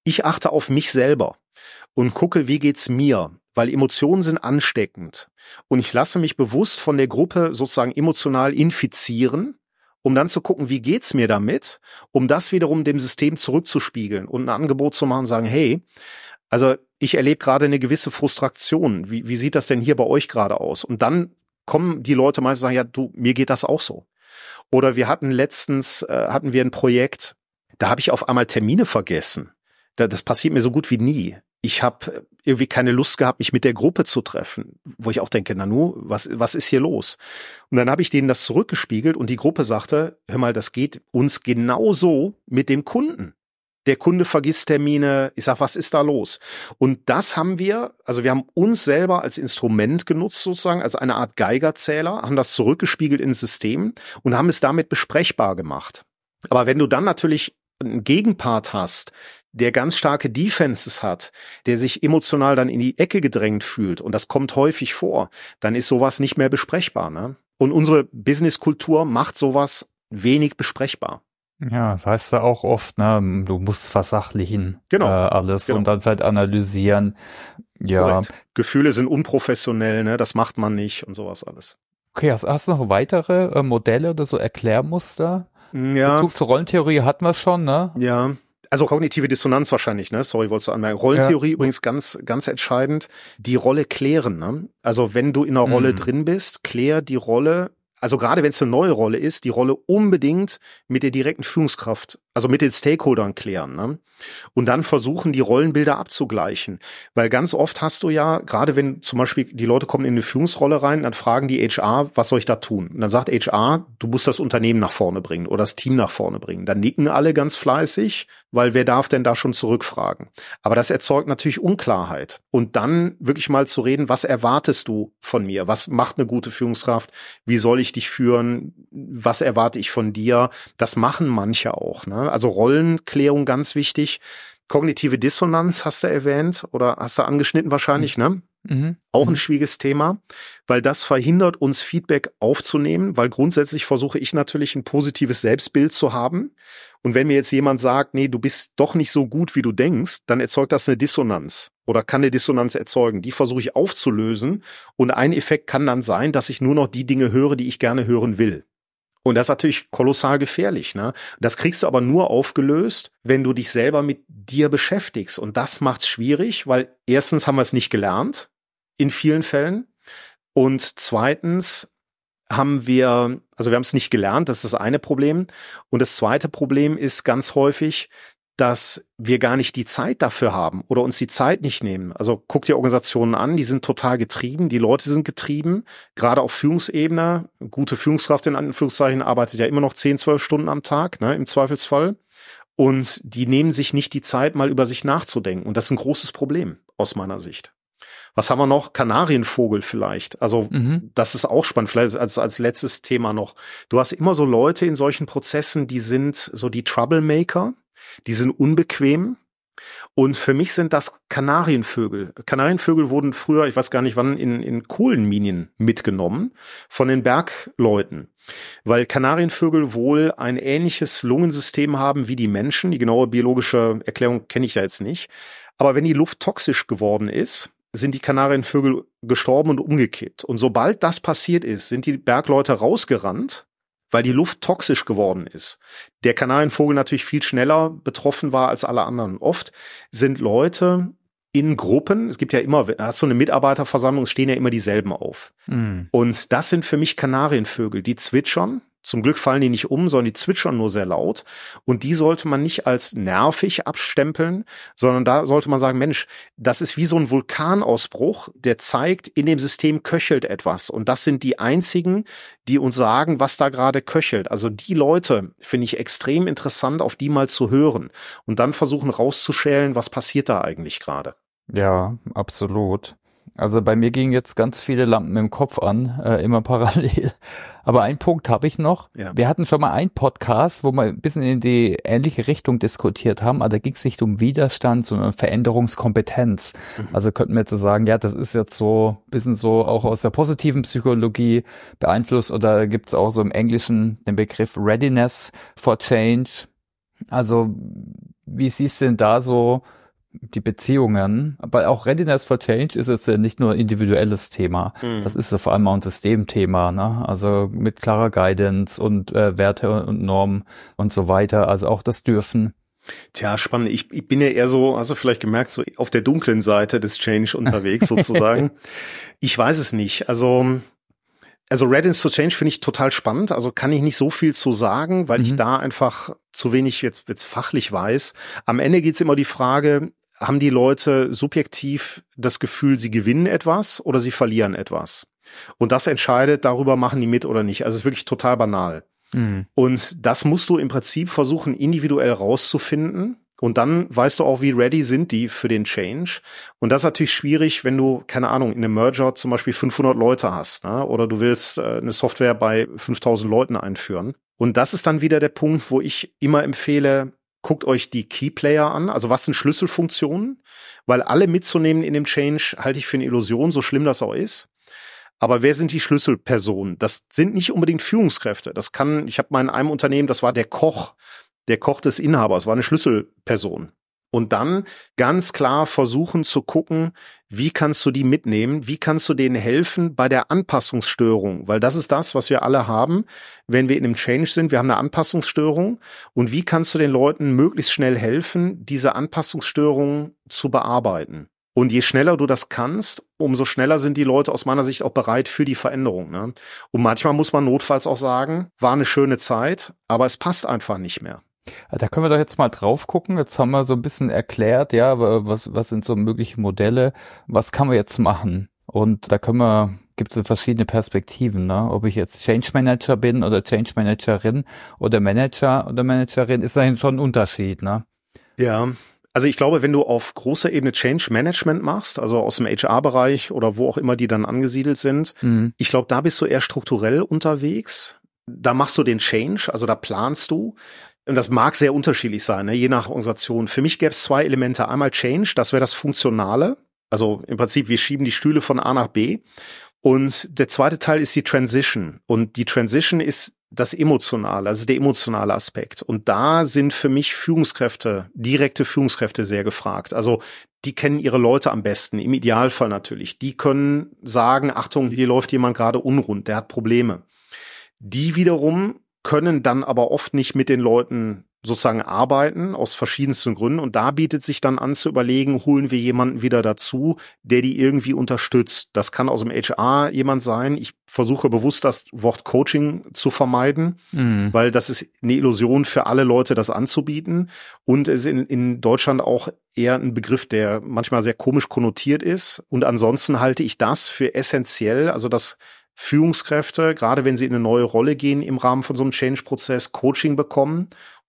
Ich achte auf mich selber und gucke, wie geht's mir? Weil Emotionen sind ansteckend. Und ich lasse mich bewusst von der Gruppe sozusagen emotional infizieren, um dann zu gucken, wie geht's mir damit, um das wiederum dem System zurückzuspiegeln und ein Angebot zu machen sagen, hey, also ich erlebe gerade eine gewisse Frustration. Wie, wie sieht das denn hier bei euch gerade aus? Und dann kommen die Leute meistens sagen, ja, du, mir geht das auch so. Oder wir hatten letztens, äh, hatten wir ein Projekt, da habe ich auf einmal Termine vergessen. das passiert mir so gut wie nie ich habe irgendwie keine Lust gehabt, mich mit der Gruppe zu treffen, wo ich auch denke, Nanu, was, was ist hier los? Und dann habe ich denen das zurückgespiegelt und die Gruppe sagte, hör mal, das geht uns genauso mit dem Kunden. Der Kunde vergisst Termine. Ich sag, was ist da los? Und das haben wir, also wir haben uns selber als Instrument genutzt sozusagen, als eine Art Geigerzähler, haben das zurückgespiegelt ins System und haben es damit besprechbar gemacht. Aber wenn du dann natürlich einen Gegenpart hast, der ganz starke Defenses hat, der sich emotional dann in die Ecke gedrängt fühlt, und das kommt häufig vor, dann ist sowas nicht mehr besprechbar. Ne? Und unsere Businesskultur macht sowas wenig besprechbar. Ja, das heißt ja auch oft, ne, du musst versachlichen genau. äh, alles genau. und dann vielleicht analysieren. Ja. Korrekt. Gefühle sind unprofessionell, ne, das macht man nicht und sowas alles. Okay, hast, hast du noch weitere äh, Modelle oder so Erklärmuster? Ja. Bezug zur Rollentheorie hatten wir schon, ne? Ja. Also kognitive Dissonanz wahrscheinlich, ne? Sorry, wolltest du anmerken. Rollentheorie ja. übrigens ganz, ganz entscheidend. Die Rolle klären, ne? Also wenn du in einer Rolle mhm. drin bist, klär die Rolle also gerade wenn es eine neue Rolle ist, die Rolle unbedingt mit der direkten Führungskraft, also mit den Stakeholdern klären. Ne? Und dann versuchen, die Rollenbilder abzugleichen. Weil ganz oft hast du ja, gerade wenn zum Beispiel die Leute kommen in eine Führungsrolle rein, dann fragen die HR, was soll ich da tun? Und dann sagt HR, du musst das Unternehmen nach vorne bringen oder das Team nach vorne bringen. Dann nicken alle ganz fleißig, weil wer darf denn da schon zurückfragen? Aber das erzeugt natürlich Unklarheit. Und dann wirklich mal zu reden, was erwartest du von mir? Was macht eine gute Führungskraft? Wie soll ich dich führen? Was erwarte ich von dir? Das machen manche auch. Ne? Also Rollenklärung ganz wichtig. Kognitive Dissonanz hast du erwähnt oder hast du angeschnitten wahrscheinlich, ne? Mhm. Auch ein mhm. schwieriges Thema, weil das verhindert uns Feedback aufzunehmen, weil grundsätzlich versuche ich natürlich ein positives Selbstbild zu haben. Und wenn mir jetzt jemand sagt, nee, du bist doch nicht so gut, wie du denkst, dann erzeugt das eine Dissonanz oder kann eine Dissonanz erzeugen. Die versuche ich aufzulösen. Und ein Effekt kann dann sein, dass ich nur noch die Dinge höre, die ich gerne hören will. Und das ist natürlich kolossal gefährlich. Ne? Das kriegst du aber nur aufgelöst, wenn du dich selber mit dir beschäftigst. Und das macht's schwierig, weil erstens haben wir es nicht gelernt in vielen Fällen. Und zweitens haben wir, also wir haben es nicht gelernt, das ist das eine Problem. Und das zweite Problem ist ganz häufig, dass wir gar nicht die Zeit dafür haben oder uns die Zeit nicht nehmen. Also guck dir Organisationen an, die sind total getrieben, die Leute sind getrieben, gerade auf Führungsebene. Gute Führungskraft in Anführungszeichen arbeitet ja immer noch 10, 12 Stunden am Tag, ne, im Zweifelsfall. Und die nehmen sich nicht die Zeit, mal über sich nachzudenken. Und das ist ein großes Problem aus meiner Sicht. Was haben wir noch? Kanarienvogel vielleicht. Also mhm. das ist auch spannend. Vielleicht als, als letztes Thema noch. Du hast immer so Leute in solchen Prozessen, die sind so die Troublemaker die sind unbequem. Und für mich sind das Kanarienvögel. Kanarienvögel wurden früher, ich weiß gar nicht wann, in, in Kohlenminien mitgenommen von den Bergleuten. Weil Kanarienvögel wohl ein ähnliches Lungensystem haben wie die Menschen. Die genaue biologische Erklärung kenne ich da jetzt nicht. Aber wenn die Luft toxisch geworden ist, sind die Kanarienvögel gestorben und umgekippt. Und sobald das passiert ist, sind die Bergleute rausgerannt weil die Luft toxisch geworden ist. Der Kanarienvogel natürlich viel schneller betroffen war als alle anderen. Oft sind Leute in Gruppen, es gibt ja immer, hast du eine Mitarbeiterversammlung, stehen ja immer dieselben auf. Mhm. Und das sind für mich Kanarienvögel, die zwitschern, zum Glück fallen die nicht um, sondern die zwitschern nur sehr laut. Und die sollte man nicht als nervig abstempeln, sondern da sollte man sagen, Mensch, das ist wie so ein Vulkanausbruch, der zeigt, in dem System köchelt etwas. Und das sind die einzigen, die uns sagen, was da gerade köchelt. Also die Leute finde ich extrem interessant, auf die mal zu hören und dann versuchen rauszuschälen, was passiert da eigentlich gerade. Ja, absolut. Also bei mir gingen jetzt ganz viele Lampen im Kopf an, äh, immer <laughs> parallel. Aber einen Punkt habe ich noch. Ja. Wir hatten schon mal einen Podcast, wo wir ein bisschen in die ähnliche Richtung diskutiert haben, aber da ging es nicht um Widerstand, sondern Veränderungskompetenz. Mhm. Also könnten wir jetzt so sagen, ja, das ist jetzt so ein bisschen so auch aus der positiven Psychologie beeinflusst oder gibt es auch so im Englischen den Begriff Readiness for Change. Also wie siehst du denn da so die Beziehungen, aber auch Readiness for Change ist es ja nicht nur individuelles Thema. Mhm. Das ist ja vor allem auch ein Systemthema, ne? Also mit klarer Guidance und äh, Werte und Normen und so weiter. Also auch das Dürfen. Tja, spannend. Ich, ich bin ja eher so, hast du vielleicht gemerkt, so auf der dunklen Seite des Change unterwegs <laughs> sozusagen. ich weiß es nicht. Also also Readiness for Change finde ich total spannend. Also kann ich nicht so viel zu sagen, weil mhm. ich da einfach zu wenig jetzt, jetzt fachlich weiß. Am Ende geht's immer die Frage, haben die Leute subjektiv das Gefühl, sie gewinnen etwas oder sie verlieren etwas. Und das entscheidet, darüber machen die mit oder nicht. Also es ist wirklich total banal. Mhm. Und das musst du im Prinzip versuchen, individuell rauszufinden. Und dann weißt du auch, wie ready sind die für den Change. Und das ist natürlich schwierig, wenn du, keine Ahnung, in einem Merger zum Beispiel 500 Leute hast, ne? oder du willst äh, eine Software bei 5000 Leuten einführen. Und das ist dann wieder der Punkt, wo ich immer empfehle, guckt euch die Keyplayer an, also was sind Schlüsselfunktionen, weil alle mitzunehmen in dem Change halte ich für eine Illusion, so schlimm das auch ist. Aber wer sind die Schlüsselpersonen? Das sind nicht unbedingt Führungskräfte. Das kann, ich habe mal in einem Unternehmen, das war der Koch, der Koch des Inhabers, war eine Schlüsselperson und dann ganz klar versuchen zu gucken, wie kannst du die mitnehmen, wie kannst du denen helfen bei der Anpassungsstörung, weil das ist das, was wir alle haben, wenn wir in einem Change sind, wir haben eine Anpassungsstörung und wie kannst du den Leuten möglichst schnell helfen, diese Anpassungsstörung zu bearbeiten. Und je schneller du das kannst, umso schneller sind die Leute aus meiner Sicht auch bereit für die Veränderung. Ne? Und manchmal muss man notfalls auch sagen, war eine schöne Zeit, aber es passt einfach nicht mehr. Da können wir doch jetzt mal drauf gucken. Jetzt haben wir so ein bisschen erklärt, ja, was, was sind so mögliche Modelle, was kann man jetzt machen? Und da können wir, gibt es verschiedene Perspektiven, ne? Ob ich jetzt Change Manager bin oder Change Managerin oder Manager oder Managerin, ist da schon ein Unterschied, ne? Ja, also ich glaube, wenn du auf großer Ebene Change Management machst, also aus dem HR-Bereich oder wo auch immer die dann angesiedelt sind, mhm. ich glaube, da bist du eher strukturell unterwegs. Da machst du den Change, also da planst du. Und das mag sehr unterschiedlich sein, ne, je nach Organisation. Für mich gäbe es zwei Elemente. Einmal Change, das wäre das Funktionale. Also im Prinzip, wir schieben die Stühle von A nach B. Und der zweite Teil ist die Transition. Und die Transition ist das Emotionale, also der emotionale Aspekt. Und da sind für mich Führungskräfte, direkte Führungskräfte sehr gefragt. Also die kennen ihre Leute am besten, im Idealfall natürlich. Die können sagen, Achtung, hier läuft jemand gerade unrund, der hat Probleme. Die wiederum können dann aber oft nicht mit den Leuten sozusagen arbeiten aus verschiedensten Gründen und da bietet sich dann an zu überlegen, holen wir jemanden wieder dazu, der die irgendwie unterstützt. Das kann aus dem HR jemand sein. Ich versuche bewusst das Wort Coaching zu vermeiden, mhm. weil das ist eine Illusion für alle Leute, das anzubieten und es ist in, in Deutschland auch eher ein Begriff, der manchmal sehr komisch konnotiert ist und ansonsten halte ich das für essentiell, also das Führungskräfte, gerade wenn sie in eine neue Rolle gehen im Rahmen von so einem Change-Prozess, Coaching bekommen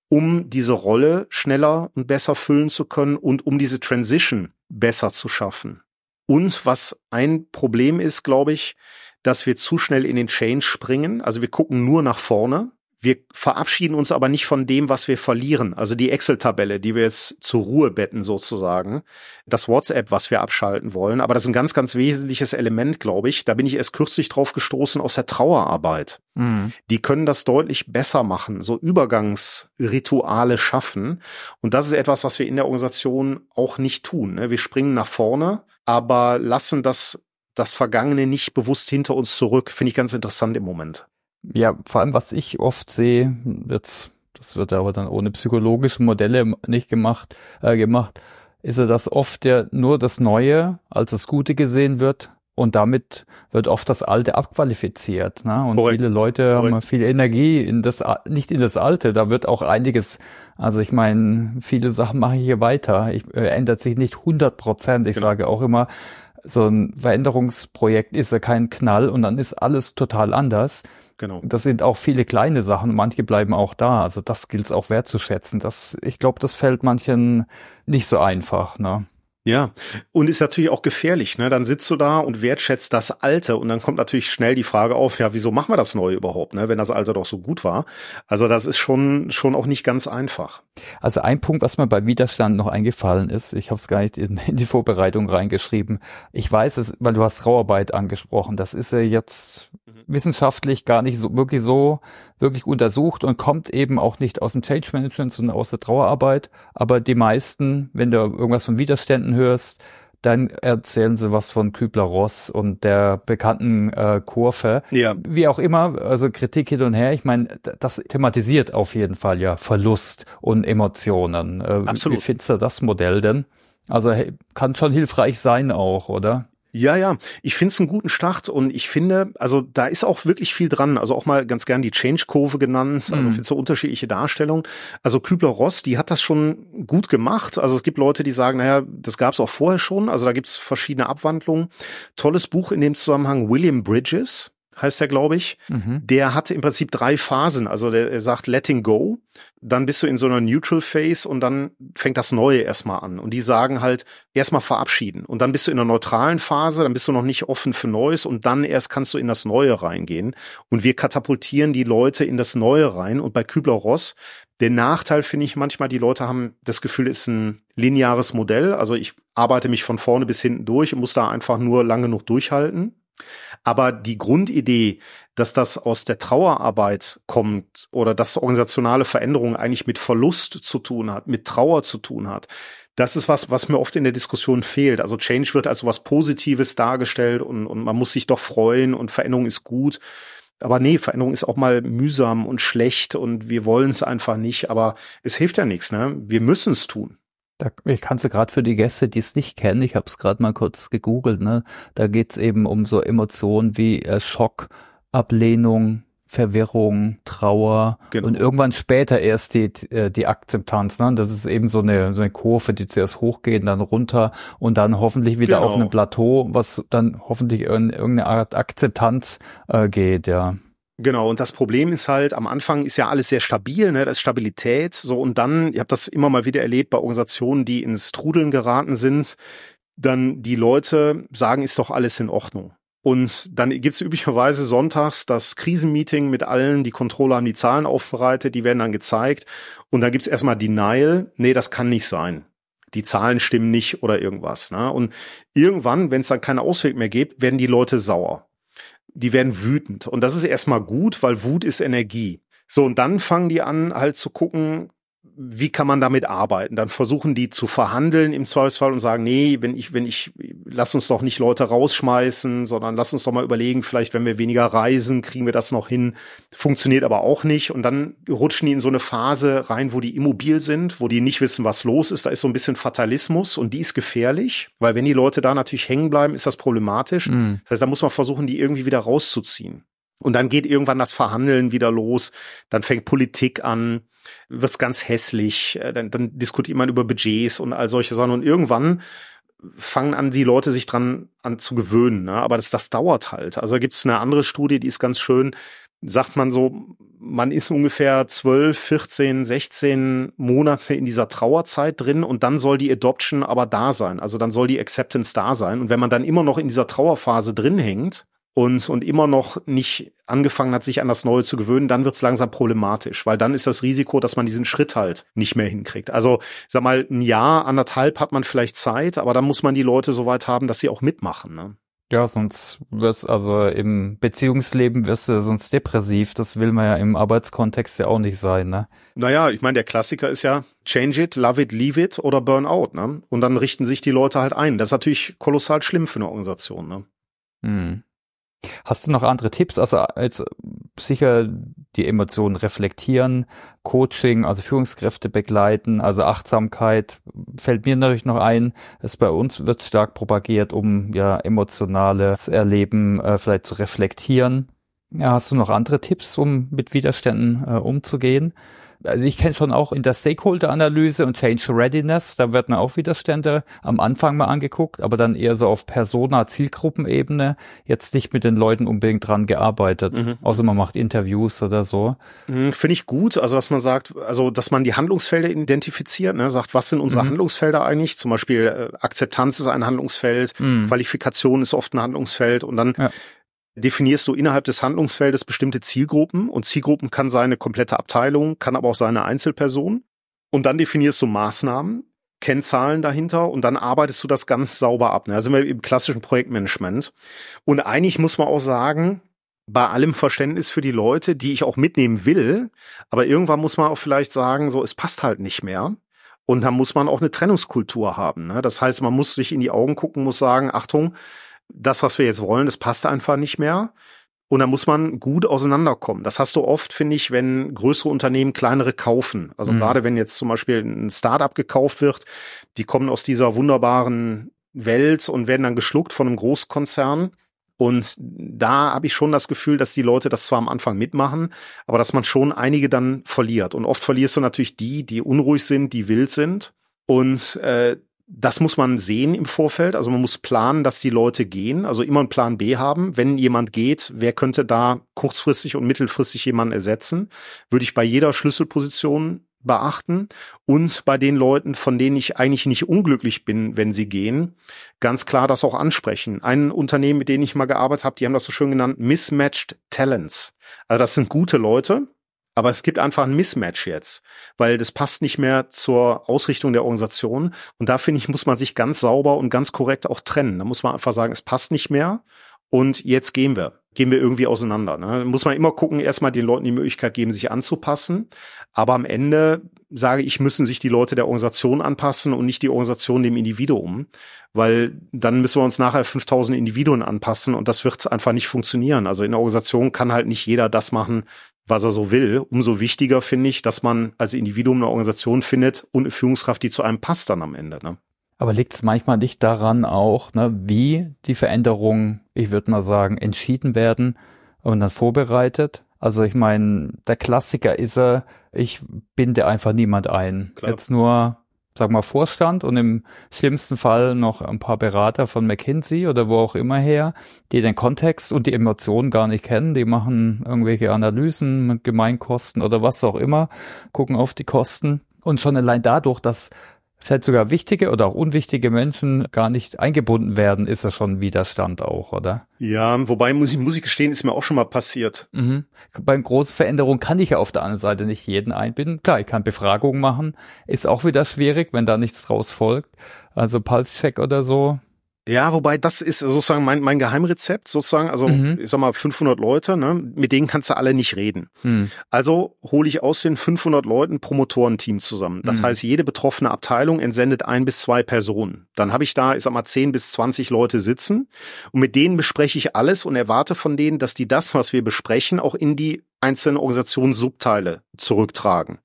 um diese Rolle schneller und besser füllen zu können und um diese Transition besser zu schaffen. Und was ein Problem ist, glaube ich, dass wir zu schnell in den Change springen. Also wir gucken nur nach vorne wir verabschieden uns aber nicht von dem, was wir verlieren. Also die Excel-Tabelle, die wir jetzt zur Ruhe betten sozusagen. Das WhatsApp, was wir abschalten wollen. Aber das ist ein ganz, ganz wesentliches Element, glaube ich. Da bin ich erst kürzlich drauf gestoßen aus der Trauerarbeit. Mhm. Die können das deutlich besser machen, so Übergangsrituale schaffen. Und das ist etwas, was wir in der Organisation auch nicht tun. Ne? Wir springen nach vorne, aber lassen das das Vergangene nicht bewusst hinter uns zurück. Finde ich ganz interessant im Moment. Ja, vor allem, was ich oft sehe, jetzt, das wird aber dann ohne psychologische Modelle nicht gemacht, äh, gemacht, ist ja, dass oft ja nur das Neue als das Gute gesehen wird und damit wird oft das Alte abqualifiziert. Ne? Und Korrekt. viele Leute Korrekt. haben viel Energie in das, nicht in das Alte. Da wird auch einiges, also ich meine, viele Sachen mache ich hier weiter. Ich, äh, ändert sich nicht 100 Prozent. Ich genau. sage auch immer, so ein Veränderungsprojekt ist ja kein Knall und dann ist alles total anders. Genau. Das sind auch viele kleine Sachen, manche bleiben auch da. Also das gilt es auch wertzuschätzen. Das, ich glaube, das fällt manchen nicht so einfach. Ne? Ja, und ist natürlich auch gefährlich, ne? Dann sitzt du da und wertschätzt das Alte und dann kommt natürlich schnell die Frage auf, ja, wieso machen wir das Neue überhaupt, ne? Wenn das Alte doch so gut war. Also das ist schon schon auch nicht ganz einfach. Also ein Punkt, was mir bei Widerstand noch eingefallen ist, ich habe es gar nicht in, <laughs> in, die Vorbereitung reingeschrieben. Ich weiß es, weil du hast Trauarbeit angesprochen. Das ist ja jetzt wissenschaftlich gar nicht so wirklich so wirklich untersucht und kommt eben auch nicht aus dem Change Management, sondern aus der Trauerarbeit. Aber die meisten, wenn du irgendwas von Widerständen hörst, dann erzählen sie was von Kübler-Ross und der bekannten äh, Kurve. Ja. Wie auch immer, also Kritik hin und her. Ich meine, das thematisiert auf jeden Fall ja Verlust und Emotionen. Äh, Absolut. Wie findest du das Modell denn? Also hey, kann schon hilfreich sein auch, oder? Ja, ja, ich finde es einen guten Start und ich finde, also da ist auch wirklich viel dran. Also auch mal ganz gern die Change-Kurve genannt, also mhm. so unterschiedliche Darstellungen. Also Kübler-Ross, die hat das schon gut gemacht. Also es gibt Leute, die sagen, naja, das gab es auch vorher schon. Also da gibt es verschiedene Abwandlungen. Tolles Buch in dem Zusammenhang, William Bridges heißt er, glaube ich. Mhm. Der hatte im Prinzip drei Phasen. Also der, er sagt Letting Go, dann bist du in so einer Neutral Phase und dann fängt das Neue erstmal an. Und die sagen halt, erstmal verabschieden. Und dann bist du in einer neutralen Phase, dann bist du noch nicht offen für Neues und dann erst kannst du in das Neue reingehen. Und wir katapultieren die Leute in das Neue rein. Und bei Kübler-Ross, der Nachteil finde ich manchmal, die Leute haben das Gefühl, es ist ein lineares Modell. Also ich arbeite mich von vorne bis hinten durch und muss da einfach nur lange genug durchhalten. Aber die Grundidee, dass das aus der Trauerarbeit kommt oder dass organisationale Veränderung eigentlich mit Verlust zu tun hat, mit Trauer zu tun hat, das ist was, was mir oft in der Diskussion fehlt. Also Change wird als was Positives dargestellt und, und man muss sich doch freuen und Veränderung ist gut. Aber nee, Veränderung ist auch mal mühsam und schlecht und wir wollen es einfach nicht. Aber es hilft ja nichts, ne? Wir müssen es tun. Da, ich kann sie gerade für die Gäste, die es nicht kennen, ich habe es gerade mal kurz gegoogelt, ne? Da geht's eben um so Emotionen wie äh, Schock, Ablehnung, Verwirrung, Trauer genau. und irgendwann später erst die, äh, die Akzeptanz. Ne? Das ist eben so eine, so eine Kurve, die zuerst hochgeht, dann runter und dann hoffentlich wieder genau. auf einem Plateau, was dann hoffentlich in irgendeine Art Akzeptanz äh, geht, ja. Genau, und das Problem ist halt, am Anfang ist ja alles sehr stabil, ne? das ist Stabilität, so und dann, ihr habt das immer mal wieder erlebt bei Organisationen, die ins Trudeln geraten sind, dann die Leute sagen, ist doch alles in Ordnung. Und dann gibt's üblicherweise sonntags das Krisenmeeting mit allen, die Controller haben die Zahlen aufbereitet, die werden dann gezeigt. Und dann gibt's erstmal Denial, nee, das kann nicht sein. Die Zahlen stimmen nicht oder irgendwas. Ne? Und irgendwann, wenn es dann keinen Ausweg mehr gibt, werden die Leute sauer die werden wütend. Und das ist erstmal gut, weil Wut ist Energie. So, und dann fangen die an, halt zu gucken, wie kann man damit arbeiten? Dann versuchen die zu verhandeln im Zweifelsfall und sagen, nee, wenn ich, wenn ich, lass uns doch nicht Leute rausschmeißen, sondern lass uns doch mal überlegen, vielleicht wenn wir weniger reisen, kriegen wir das noch hin. Funktioniert aber auch nicht. Und dann rutschen die in so eine Phase rein, wo die immobil sind, wo die nicht wissen, was los ist. Da ist so ein bisschen Fatalismus und die ist gefährlich, weil wenn die Leute da natürlich hängen bleiben, ist das problematisch. Mhm. Das heißt, da muss man versuchen, die irgendwie wieder rauszuziehen. Und dann geht irgendwann das Verhandeln wieder los. Dann fängt Politik an wird's ganz hässlich, äh, dann, dann diskutiert man über Budgets und all solche Sachen und irgendwann fangen an, die Leute sich dran an zu gewöhnen. Ne? Aber das, das dauert halt. Also da gibt's eine andere Studie, die ist ganz schön, sagt man so, man ist ungefähr 12, 14, 16 Monate in dieser Trauerzeit drin und dann soll die Adoption aber da sein. Also dann soll die Acceptance da sein. Und wenn man dann immer noch in dieser Trauerphase drin hängt, und, und immer noch nicht angefangen hat, sich an das Neue zu gewöhnen, dann wird es langsam problematisch, weil dann ist das Risiko, dass man diesen Schritt halt nicht mehr hinkriegt. Also, sag mal, ein Jahr, anderthalb hat man vielleicht Zeit, aber dann muss man die Leute so weit haben, dass sie auch mitmachen. Ne? Ja, sonst wirst also im Beziehungsleben wirst du sonst depressiv. Das will man ja im Arbeitskontext ja auch nicht sein, ne? Naja, ich meine, der Klassiker ist ja change it, love it, leave it oder burn out, ne? Und dann richten sich die Leute halt ein. Das ist natürlich kolossal schlimm für eine Organisation, ne? Hm. Hast du noch andere Tipps? Also als sicher die Emotionen reflektieren, Coaching, also Führungskräfte begleiten, also Achtsamkeit fällt mir natürlich noch ein. Es bei uns wird stark propagiert, um ja emotionales Erleben äh, vielleicht zu reflektieren. Ja, hast du noch andere Tipps, um mit Widerständen äh, umzugehen? Also ich kenne schon auch in der Stakeholder-Analyse und Change Readiness, da werden auch Widerstände am Anfang mal angeguckt, aber dann eher so auf Persona-Zielgruppenebene, jetzt nicht mit den Leuten unbedingt dran gearbeitet, mhm. außer man macht Interviews oder so. Mhm, Finde ich gut, also dass man sagt, also dass man die Handlungsfelder identifiziert, ne, sagt, was sind unsere mhm. Handlungsfelder eigentlich? Zum Beispiel äh, Akzeptanz ist ein Handlungsfeld, mhm. Qualifikation ist oft ein Handlungsfeld und dann ja definierst du innerhalb des Handlungsfeldes bestimmte Zielgruppen und Zielgruppen kann seine komplette Abteilung, kann aber auch seine Einzelperson. Und dann definierst du Maßnahmen, Kennzahlen dahinter und dann arbeitest du das ganz sauber ab. Da sind wir im klassischen Projektmanagement. Und eigentlich muss man auch sagen, bei allem Verständnis für die Leute, die ich auch mitnehmen will, aber irgendwann muss man auch vielleicht sagen, so, es passt halt nicht mehr. Und dann muss man auch eine Trennungskultur haben. Ne? Das heißt, man muss sich in die Augen gucken, muss sagen, Achtung, das, was wir jetzt wollen, das passt einfach nicht mehr. Und da muss man gut auseinanderkommen. Das hast du oft, finde ich, wenn größere Unternehmen kleinere kaufen. Also mhm. gerade wenn jetzt zum Beispiel ein Startup gekauft wird, die kommen aus dieser wunderbaren Welt und werden dann geschluckt von einem Großkonzern. Und da habe ich schon das Gefühl, dass die Leute das zwar am Anfang mitmachen, aber dass man schon einige dann verliert. Und oft verlierst du natürlich die, die unruhig sind, die wild sind. Und äh, das muss man sehen im Vorfeld. Also man muss planen, dass die Leute gehen. Also immer einen Plan B haben. Wenn jemand geht, wer könnte da kurzfristig und mittelfristig jemanden ersetzen? Würde ich bei jeder Schlüsselposition beachten und bei den Leuten, von denen ich eigentlich nicht unglücklich bin, wenn sie gehen, ganz klar das auch ansprechen. Ein Unternehmen, mit denen ich mal gearbeitet habe, die haben das so schön genannt, Mismatched Talents. Also das sind gute Leute, aber es gibt einfach ein Mismatch jetzt, weil das passt nicht mehr zur Ausrichtung der Organisation. Und da finde ich, muss man sich ganz sauber und ganz korrekt auch trennen. Da muss man einfach sagen, es passt nicht mehr. Und jetzt gehen wir, gehen wir irgendwie auseinander. Ne? Da muss man immer gucken, erstmal den Leuten die Möglichkeit geben, sich anzupassen. Aber am Ende sage ich, müssen sich die Leute der Organisation anpassen und nicht die Organisation dem Individuum, weil dann müssen wir uns nachher 5000 Individuen anpassen und das wird einfach nicht funktionieren. Also in der Organisation kann halt nicht jeder das machen, was er so will. Umso wichtiger finde ich, dass man als Individuum eine Organisation findet und eine Führungskraft, die zu einem passt dann am Ende. Ne? Aber liegt es manchmal nicht daran auch, ne, wie die Veränderungen, ich würde mal sagen, entschieden werden und dann vorbereitet? Also ich meine, der Klassiker ist er, ich binde einfach niemand ein. Klar. Jetzt nur sag mal, Vorstand und im schlimmsten Fall noch ein paar Berater von McKinsey oder wo auch immer her, die den Kontext und die Emotionen gar nicht kennen. Die machen irgendwelche Analysen mit Gemeinkosten oder was auch immer, gucken auf die Kosten. Und schon allein dadurch, dass vielleicht sogar wichtige oder auch unwichtige Menschen gar nicht eingebunden werden, ist ja schon Widerstand auch, oder? Ja, wobei muss ich, muss ich gestehen, ist mir auch schon mal passiert. Mhm. Bei großen Veränderungen kann ich ja auf der anderen Seite nicht jeden einbinden. Klar, ich kann Befragungen machen, ist auch wieder schwierig, wenn da nichts draus folgt. Also Pulse-Check oder so, Ja, wobei das ist sozusagen mein, mein Geheimrezept sozusagen. Also mhm. ich sag mal 500 Leute, ne, mit denen kannst du alle nicht reden. Mhm. Also hole ich aus den 500 Leuten Promotorenteam zusammen. Das mhm. heißt, jede betroffene Abteilung entsendet ein bis zwei Personen. Dann habe ich da, ich sag mal 10 bis 20 Leute sitzen und mit denen bespreche ich alles und erwarte von denen, dass die das, was wir besprechen, auch in die einzelnen Organisationen Subteile zurücktragen.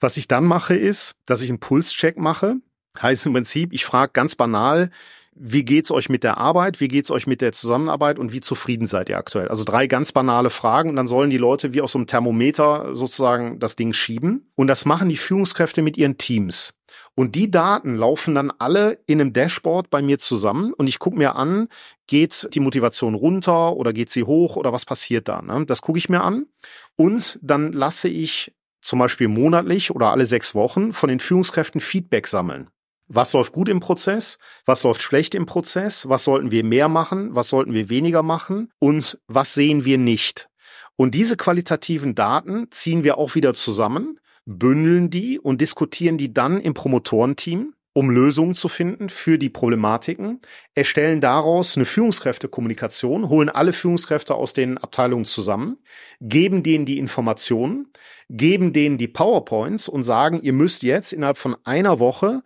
Was ich dann mache, ist, dass ich einen Pulscheck mache. Heißt im Prinzip, ich frage ganz banal, wie geht's euch mit der Arbeit? Wie geht's euch mit der Zusammenarbeit? Und wie zufrieden seid ihr aktuell? Also drei ganz banale Fragen und dann sollen die Leute wie auf so einem Thermometer sozusagen das Ding schieben. Und das machen die Führungskräfte mit ihren Teams. Und die Daten laufen dann alle in einem Dashboard bei mir zusammen und ich gucke mir an, geht die Motivation runter oder geht sie hoch oder was passiert da? Ne? Das gucke ich mir an und dann lasse ich zum Beispiel monatlich oder alle sechs Wochen von den Führungskräften Feedback sammeln. Was läuft gut im Prozess? Was läuft schlecht im Prozess? Was sollten wir mehr machen? Was sollten wir weniger machen? Und was sehen wir nicht? Und diese qualitativen Daten ziehen wir auch wieder zusammen, bündeln die und diskutieren die dann im Promotorenteam, um Lösungen zu finden für die Problematiken, erstellen daraus eine Führungskräftekommunikation, holen alle Führungskräfte aus den Abteilungen zusammen, geben denen die Informationen, geben denen die PowerPoints und sagen, ihr müsst jetzt innerhalb von einer Woche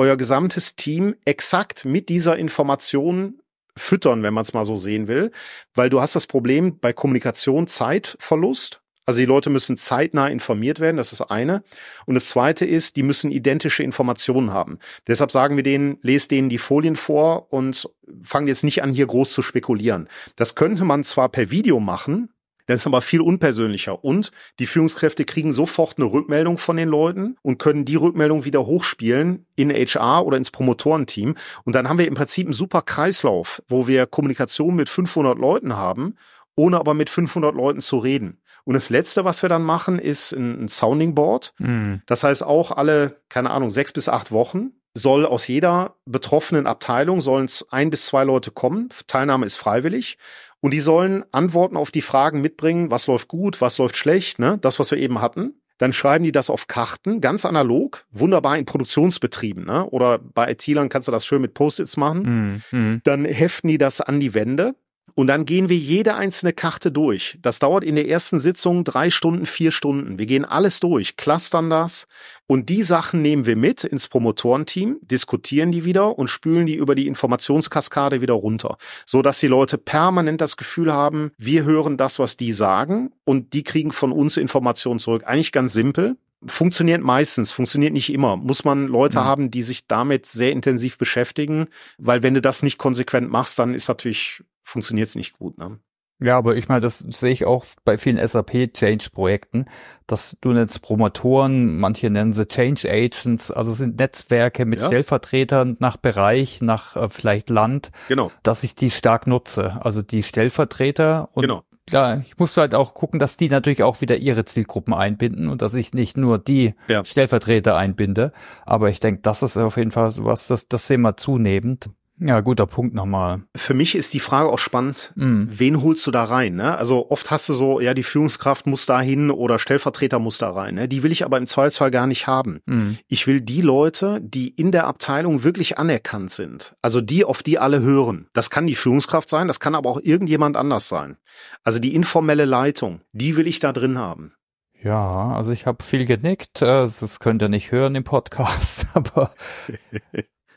euer gesamtes Team exakt mit dieser Information füttern, wenn man es mal so sehen will, weil du hast das Problem bei Kommunikation Zeitverlust. Also die Leute müssen zeitnah informiert werden, das ist eine. Und das zweite ist, die müssen identische Informationen haben. Deshalb sagen wir denen, lest denen die Folien vor und fangen jetzt nicht an, hier groß zu spekulieren. Das könnte man zwar per Video machen, das ist aber viel unpersönlicher. Und die Führungskräfte kriegen sofort eine Rückmeldung von den Leuten und können die Rückmeldung wieder hochspielen in HR oder ins Promotorenteam. Und dann haben wir im Prinzip einen super Kreislauf, wo wir Kommunikation mit 500 Leuten haben, ohne aber mit 500 Leuten zu reden. Und das Letzte, was wir dann machen, ist ein, Sounding Board. Mhm. Das heißt auch alle, keine Ahnung, sechs bis acht Wochen soll aus jeder betroffenen Abteilung sollen ein bis zwei Leute kommen. Teilnahme ist freiwillig. Und die sollen Antworten auf die Fragen mitbringen, was läuft gut, was läuft schlecht, ne? Das, was wir eben hatten. Dann schreiben die das auf Karten, ganz analog, wunderbar in Produktionsbetrieben, ne? Oder bei IT-Lern kannst du das schön mit Post-its machen. Mm, mm. Dann heften die das an die Wände und dann gehen wir jede einzelne Karte durch. Das dauert in der ersten Sitzung drei Stunden, vier Stunden. Wir gehen alles durch, clustern das und die Sachen nehmen wir mit ins Promotorenteam, diskutieren die wieder und spülen die über die Informationskaskade wieder runter, so dass die Leute permanent das Gefühl haben, wir hören das, was die sagen und die kriegen von uns Informationen zurück. Eigentlich ganz simpel. Funktioniert meistens, funktioniert nicht immer. Muss man Leute mhm. haben, die sich damit sehr intensiv beschäftigen, weil wenn du das nicht konsequent machst, dann ist natürlich funktioniert es nicht gut. Ne? Ja, aber ich meine, das sehe ich auch bei vielen SAP-Change-Projekten, dass du nennst Promotoren, manche nennen sie Change Agents, also sind Netzwerke mit ja. Stellvertretern nach Bereich, nach äh, vielleicht Land, genau. dass ich die stark nutze. Also die Stellvertreter und genau. klar, ich muss halt auch gucken, dass die natürlich auch wieder ihre Zielgruppen einbinden und dass ich nicht nur die ja. Stellvertreter einbinde. Aber ich denke, das ist auf jeden Fall sowas, das, das sehen wir zunehmend. Ja, guter Punkt nochmal. Für mich ist die Frage auch spannend, mm. wen holst du da rein? Ne? Also oft hast du so, ja, die Führungskraft muss da hin oder Stellvertreter muss da rein. Ne? Die will ich aber im Zweifelsfall gar nicht haben. Mm. Ich will die Leute, die in der Abteilung wirklich anerkannt sind. Also die, auf die alle hören. Das kann die Führungskraft sein, das kann aber auch irgendjemand anders sein. Also die informelle Leitung, die will ich da drin haben. Ja, also ich habe viel genickt. Äh, das könnt ihr nicht hören im Podcast, <laughs> aber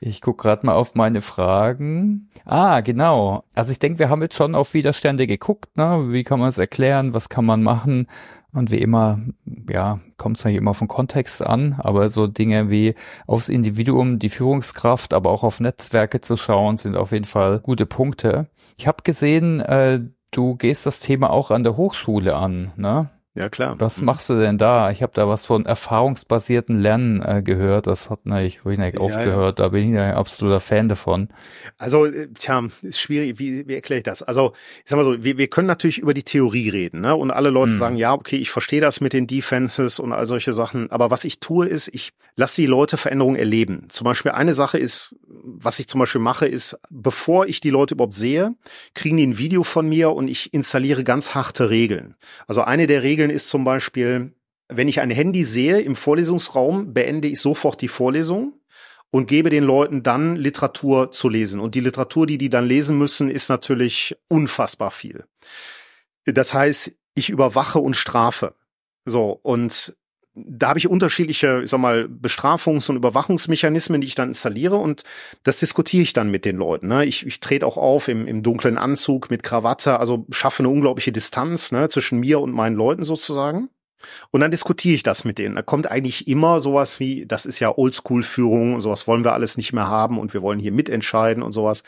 Ich guck gerade mal auf meine Fragen. Ah, genau. Also ich denke, wir haben jetzt schon auf Widerstände geguckt, ne? Wie kann man es erklären? Was kann man machen? Und wie immer, ja, kommt es natürlich immer vom Kontext an, aber so Dinge wie aufs Individuum, die Führungskraft, aber auch auf Netzwerke zu schauen, sind auf jeden Fall gute Punkte. Ich habe gesehen, äh, du gehst das Thema auch an der Hochschule an, ne? Ja, klar. Was mhm. machst du denn da? Ich habe da was von erfahrungsbasierten Lernen äh, gehört. Das hat natürlich, ich nicht ja, aufgehört. Ja. Da bin ich ein absoluter Fan davon. Also, äh, tja, ist schwierig. Wie, wie erkläre ich das? Also, ich sag mal so, wir, wir können natürlich über die Theorie reden, ne? Und alle Leute mhm. sagen, ja, okay, ich verstehe das mit den Defenses und all solche Sachen. Aber was ich tue, ist, ich lasse die Leute Veränderungen erleben. Zum Beispiel eine Sache ist, was ich zum Beispiel mache, ist, bevor ich die Leute überhaupt sehe, kriegen die ein Video von mir und ich installiere ganz harte Regeln. Also eine der Regeln ist zum Beispiel, wenn ich ein Handy sehe im Vorlesungsraum, beende ich sofort die Vorlesung. und gebe den Leuten dann Literatur zu lesen. Und die Literatur, die die dann lesen müssen, ist natürlich unfassbar viel. Das heißt, ich überwache und strafe. So, und da habe ich unterschiedliche, ich sag mal, Bestrafungs- und Überwachungsmechanismen, die ich dann installiere und das diskutiere ich dann mit den Leuten. Ne? Ich, ich trete auch auf im, im dunklen Anzug mit Krawatte, also schaffe eine unglaubliche Distanz ne, zwischen mir und meinen Leuten sozusagen. Und dann diskutiere ich das mit denen. Da kommt eigentlich immer sowas wie, das ist ja Oldschool-Führung, sowas wollen wir alles nicht mehr haben und wir wollen hier mitentscheiden und sowas.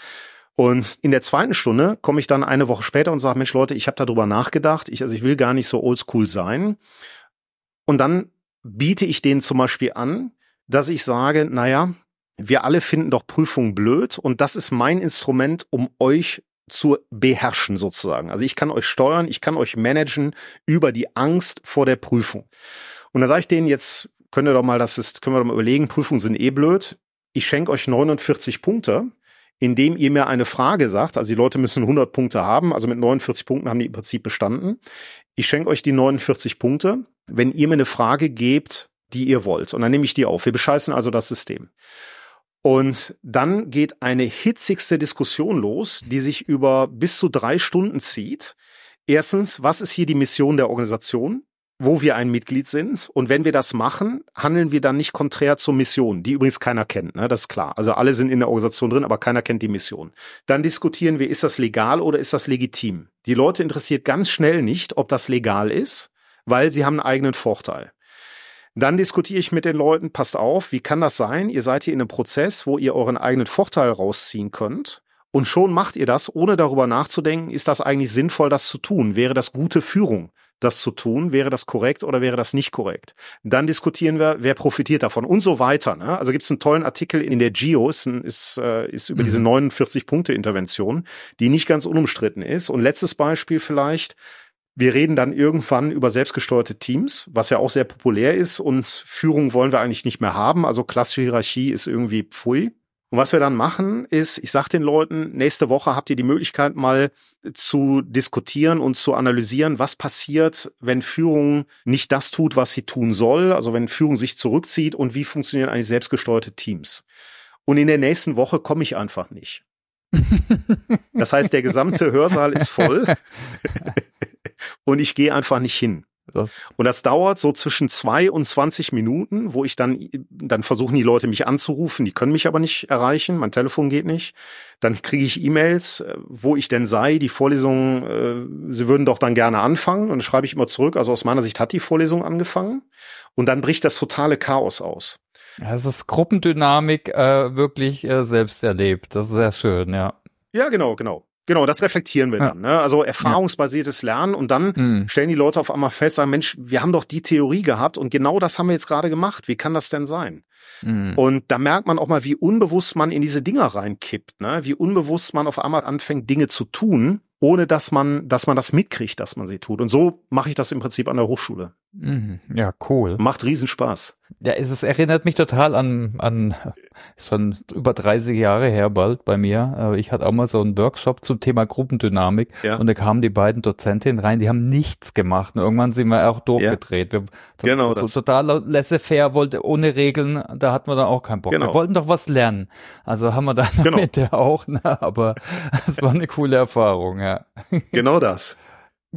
Und in der zweiten Stunde komme ich dann eine Woche später und sage, Mensch Leute, ich habe darüber nachgedacht, ich, also ich will gar nicht so oldschool sein. Und dann biete ich denen zum Beispiel an, dass ich sage, naja, wir alle finden doch Prüfungen blöd und das ist mein Instrument, um euch zu beherrschen sozusagen. Also ich kann euch steuern, ich kann euch managen über die Angst vor der Prüfung. Und da sage ich denen jetzt, könnt ihr doch mal, das ist, können wir doch mal überlegen, Prüfungen sind eh blöd. Ich schenke euch 49 Punkte, indem ihr mir eine Frage sagt. Also die Leute müssen 100 Punkte haben, also mit 49 Punkten haben die im Prinzip bestanden. Ich schenke euch die 49 Punkte, wenn ihr mir eine Frage gebt, die ihr wollt. Und dann nehme ich die auf. Wir bescheißen also das System. Und dann geht eine hitzigste Diskussion los, die sich über bis zu drei Stunden zieht. Erstens, was ist hier die Mission der Organisation? wo wir ein Mitglied sind. Und wenn wir das machen, handeln wir dann nicht konträr zur Mission, die übrigens keiner kennt, ne? das ist klar. Also alle sind in der Organisation drin, aber keiner kennt die Mission. Dann diskutieren wir, ist das legal oder ist das legitim? Die Leute interessiert ganz schnell nicht, ob das legal ist, weil sie haben einen eigenen Vorteil. Dann diskutiere ich mit den Leuten, passt auf, wie kann das sein? Ihr seid hier in einem Prozess, wo ihr euren eigenen Vorteil rausziehen könnt. Und schon macht ihr das, ohne darüber nachzudenken, ist das eigentlich sinnvoll, das zu tun? Wäre das gute Führung? das zu tun? Wäre das korrekt oder wäre das nicht korrekt? Dann diskutieren wir, wer profitiert davon und so weiter. Ne? Also gibt es einen tollen Artikel in der Geo, ist, ist, äh, ist über mhm. diese 49-Punkte-Intervention, die nicht ganz unumstritten ist. Und letztes Beispiel vielleicht, wir reden dann irgendwann über selbstgesteuerte Teams, was ja auch sehr populär ist und Führung wollen wir eigentlich nicht mehr haben. Also klassische Hierarchie ist irgendwie pfui. Und was wir dann machen, ist, ich sage den Leuten, nächste Woche habt ihr die Möglichkeit mal zu diskutieren und zu analysieren, was passiert, wenn Führung nicht das tut, was sie tun soll, also wenn Führung sich zurückzieht und wie funktionieren eigentlich selbstgesteuerte Teams. Und in der nächsten Woche komme ich einfach nicht. <laughs> Das heißt, der gesamte Hörsaal ist voll <laughs> und ich gehe einfach nicht hin. Das und das dauert so zwischen zwei und zwanzig Minuten, wo ich dann, dann versuchen die Leute mich anzurufen, die können mich aber nicht erreichen, mein Telefon geht nicht. Dann kriege ich E-Mails, äh, wo ich denn sei, die Vorlesung, äh, sie würden doch dann gerne anfangen. Und dann schreibe ich immer zurück, also aus meiner Sicht hat die Vorlesung angefangen. Und dann bricht das totale Chaos aus. Ja, es ist Gruppendynamik äh, wirklich äh, selbst erlebt. Das ist sehr schön, ja. Ja, genau, genau. Genau, das reflektieren wir ja. dann. Ne? Also erfahrungsbasiertes Lernen und dann mhm. stellen die Leute auf einmal fest, sagen, Mensch, wir haben doch die Theorie gehabt und genau das haben wir jetzt gerade gemacht. Wie kann das denn sein? Mhm. Und da merkt man auch mal, wie unbewusst man in diese Dinger reinkippt, ne? wie unbewusst man auf einmal anfängt, Dinge zu tun, ohne dass man, dass man das mitkriegt, dass man sie tut. Und so mache ich das im Prinzip an der Hochschule. Mhm. Ja, cool. Macht Riesenspaß. Ja, es, es erinnert mich total an, an schon über 30 Jahre her bald bei mir. Ich hatte auch mal so einen Workshop zum Thema Gruppendynamik ja. und da kamen die beiden Dozentinnen rein, die haben nichts gemacht und irgendwann sind wir auch durchgedreht. Ja. Wir, genau so das. total laissez-faire, wollte ohne Regeln, da hatten wir dann auch keinen Bock. Genau. Wir wollten doch was lernen. Also haben wir dann genau. <laughs> mit auch, ne? aber es war eine coole Erfahrung, ja. Genau das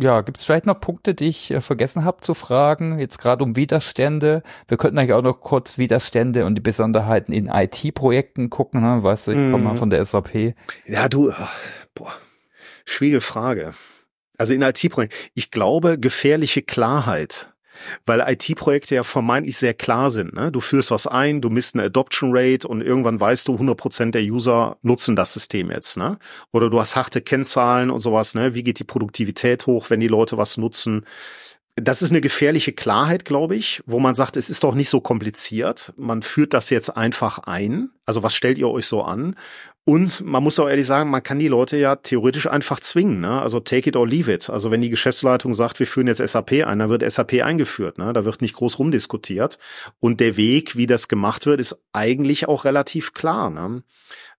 ja, gibt es vielleicht noch Punkte, die ich äh, vergessen habe zu fragen, jetzt gerade um Widerstände? Wir könnten eigentlich auch noch kurz Widerstände und die Besonderheiten in IT-Projekten gucken, ne? weißt du, ich komme mal mhm. von der SAP. Ja, du, boah, schwierige Frage. Also in IT-Projekten, ich glaube, gefährliche Klarheit weil IT-Projekte ja vermeintlich sehr klar sind. Ne? Du führst was ein, du misst eine Adoption Rate und irgendwann weißt du, 100% der User nutzen das System jetzt. Ne? Oder du hast harte Kennzahlen und sowas. Ne? Wie geht die Produktivität hoch, wenn die Leute was nutzen? Das ist eine gefährliche Klarheit, glaube ich, wo man sagt, es ist doch nicht so kompliziert. Man führt das jetzt einfach ein. Also was stellt ihr euch so an? Und man muss auch ehrlich sagen, man kann die Leute ja theoretisch einfach zwingen. Ne? Also take it or leave it. Also wenn die Geschäftsleitung sagt, wir führen jetzt SAP ein, dann wird SAP eingeführt. Ne? Da wird nicht groß rumdiskutiert. Und der Weg, wie das gemacht wird, ist eigentlich auch relativ klar. Ne?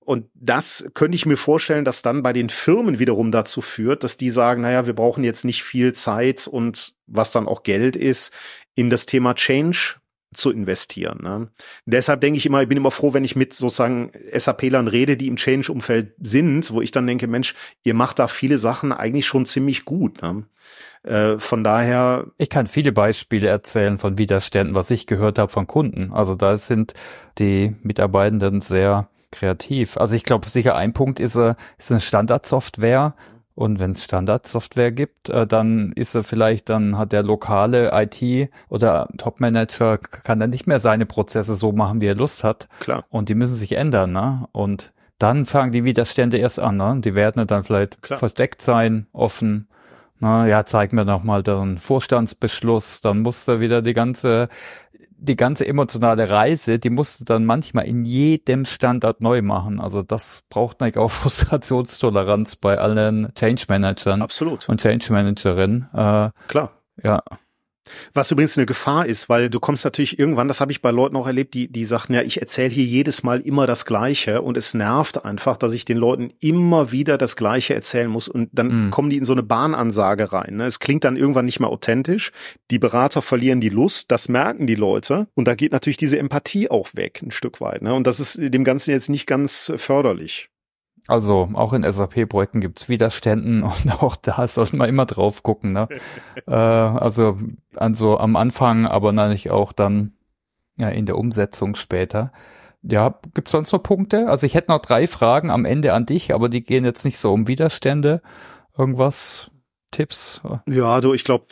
Und das könnte ich mir vorstellen, dass dann bei den Firmen wiederum dazu führt, dass die sagen, naja, wir brauchen jetzt nicht viel Zeit und was dann auch Geld ist, in das Thema Change zu investieren. Ne? Deshalb denke ich immer, ich bin immer froh, wenn ich mit sozusagen SAP-Lern rede, die im Change-Umfeld sind, wo ich dann denke, Mensch, ihr macht da viele Sachen eigentlich schon ziemlich gut. Ne? Äh, von daher. Ich kann viele Beispiele erzählen von Widerständen, was ich gehört habe von Kunden. Also da sind die Mitarbeitenden sehr kreativ. Also ich glaube, sicher ein Punkt ist, äh, ist eine Standardsoftware. Und wenn es Standardsoftware gibt, äh, dann ist er vielleicht, dann hat der lokale IT oder Topmanager kann dann nicht mehr seine Prozesse so machen, wie er Lust hat. Klar. Und die müssen sich ändern, ne? Und dann fangen die Widerstände erst an, ne? Die werden dann vielleicht Klar. versteckt sein, offen. Na, ja, zeig mir noch mal den Vorstandsbeschluss, dann muss da wieder die ganze die ganze emotionale Reise, die musst du dann manchmal in jedem Standard neu machen. Also das braucht natürlich auch <laughs> Frustrationstoleranz bei allen Change Managern. Absolut. Und Change Managerinnen. Äh, Klar. Ja. Was übrigens eine Gefahr ist, weil du kommst natürlich irgendwann, das habe ich bei Leuten auch erlebt, die, die sagten, ja, ich erzähle hier jedes Mal immer das Gleiche und es nervt einfach, dass ich den Leuten immer wieder das Gleiche erzählen muss und dann mhm. kommen die in so eine Bahnansage rein. Ne? Es klingt dann irgendwann nicht mehr authentisch. Die Berater verlieren die Lust, das merken die Leute und da geht natürlich diese Empathie auch weg ein Stück weit. Ne? Und das ist dem Ganzen jetzt nicht ganz förderlich. Also auch in SAP-Projekten gibt's Widerständen <laughs> und auch da sollte man immer drauf gucken. Ne? <laughs> äh, also, also am Anfang, aber natürlich auch dann ja in der Umsetzung später. Ja, gibt's sonst noch Punkte? Also ich hätte noch drei Fragen am Ende an dich, aber die gehen jetzt nicht so um Widerstände. Irgendwas, Tipps? Ja, du, ich glaube,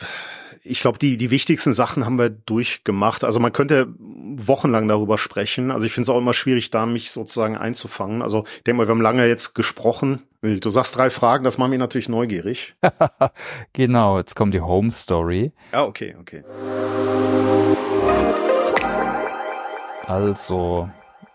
ich glaube, die, die wichtigsten Sachen haben wir durchgemacht. Also man könnte wochenlang darüber sprechen. Also ich finde es auch immer schwierig, da mich sozusagen einzufangen. Also ich denke mal, wir haben lange jetzt gesprochen. Du sagst drei Fragen, das macht mich natürlich neugierig. <laughs> genau, jetzt kommt die Home Story. Ja, okay, okay. Also,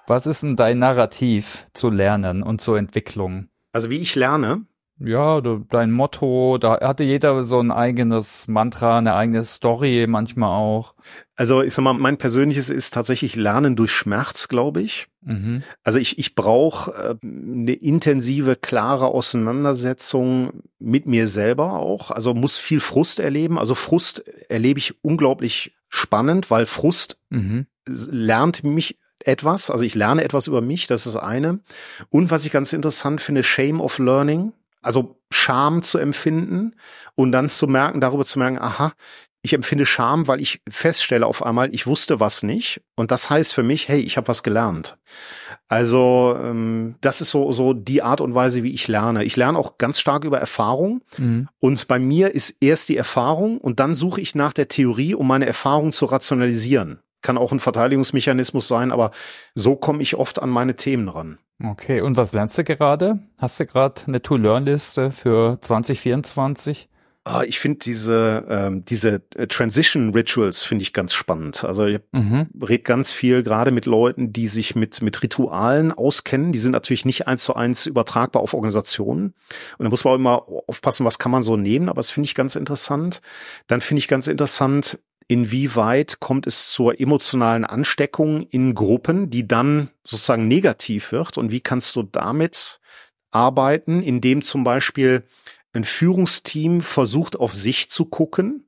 was ist denn dein Narrativ zu lernen und zur Entwicklung? Also wie ich lerne? Ja, dein Motto, da hatte jeder so ein eigenes Mantra, eine eigene Story manchmal auch. Also ich sag mal, mein persönliches ist tatsächlich Lernen durch Schmerz, glaube ich. Mhm. Also ich, ich brauche äh, eine intensive, klare Auseinandersetzung mit mir selber auch. Also muss viel Frust erleben. Also Frust erlebe ich unglaublich spannend, weil Frust mhm. lernt mich etwas. Also ich lerne etwas über mich, das ist eine. Und was ich ganz interessant finde, Shame of Learning. Also Scham zu empfinden und dann zu merken, darüber zu merken, aha, ich empfinde Scham, weil ich feststelle auf einmal, ich wusste was nicht. Und das heißt für mich, hey, ich habe was gelernt. Also ähm, das ist so, so die Art und Weise, wie ich lerne. Ich lerne auch ganz stark über Erfahrung. Mhm. Und bei mir ist erst die Erfahrung und dann suche ich nach der Theorie, um meine Erfahrung zu rationalisieren. Kann auch ein Verteidigungsmechanismus sein, aber so komme ich oft an meine Themen ran. Okay, und was lernst du gerade? Hast du gerade eine To-Learn-Liste für 2024? Ah, ich finde diese ähm, diese äh, Transition Rituals finde ich ganz spannend. Also ich mhm. rede ganz viel gerade mit Leuten, die sich mit mit Ritualen auskennen. Die sind natürlich nicht eins zu eins übertragbar auf Organisationen. Und da muss man auch immer aufpassen, was kann man so nehmen. Aber das finde ich ganz interessant. Dann finde ich ganz interessant, inwieweit kommt es zur emotionalen Ansteckung in Gruppen, die dann sozusagen negativ wird und wie kannst du damit arbeiten, indem zum Beispiel ein Führungsteam versucht auf sich zu gucken,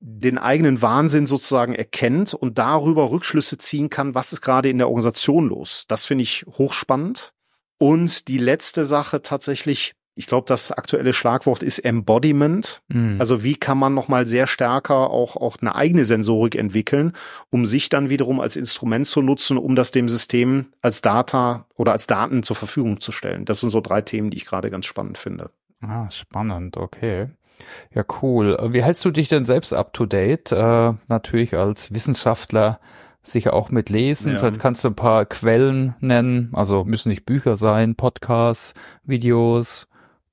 den eigenen Wahnsinn sozusagen erkennt und darüber Rückschlüsse ziehen kann, was ist gerade in der Organisation los. Das finde ich hochspannend. Und die letzte Sache tatsächlich, ich glaube, das aktuelle Schlagwort ist Embodiment. Mhm. Also wie kann man nochmal sehr stärker auch, auch eine eigene Sensorik entwickeln, um sich dann wiederum als Instrument zu nutzen, um das dem System als Data oder als Daten zur Verfügung zu stellen. Das sind so drei Themen, die ich gerade ganz spannend finde. Ah, spannend, okay. Ja, cool. Wie hältst du dich denn selbst up to date? Äh, natürlich als Wissenschaftler sicher auch mit lesen. Ja. Vielleicht kannst du ein paar Quellen nennen. Also müssen nicht Bücher sein, Podcasts, Videos.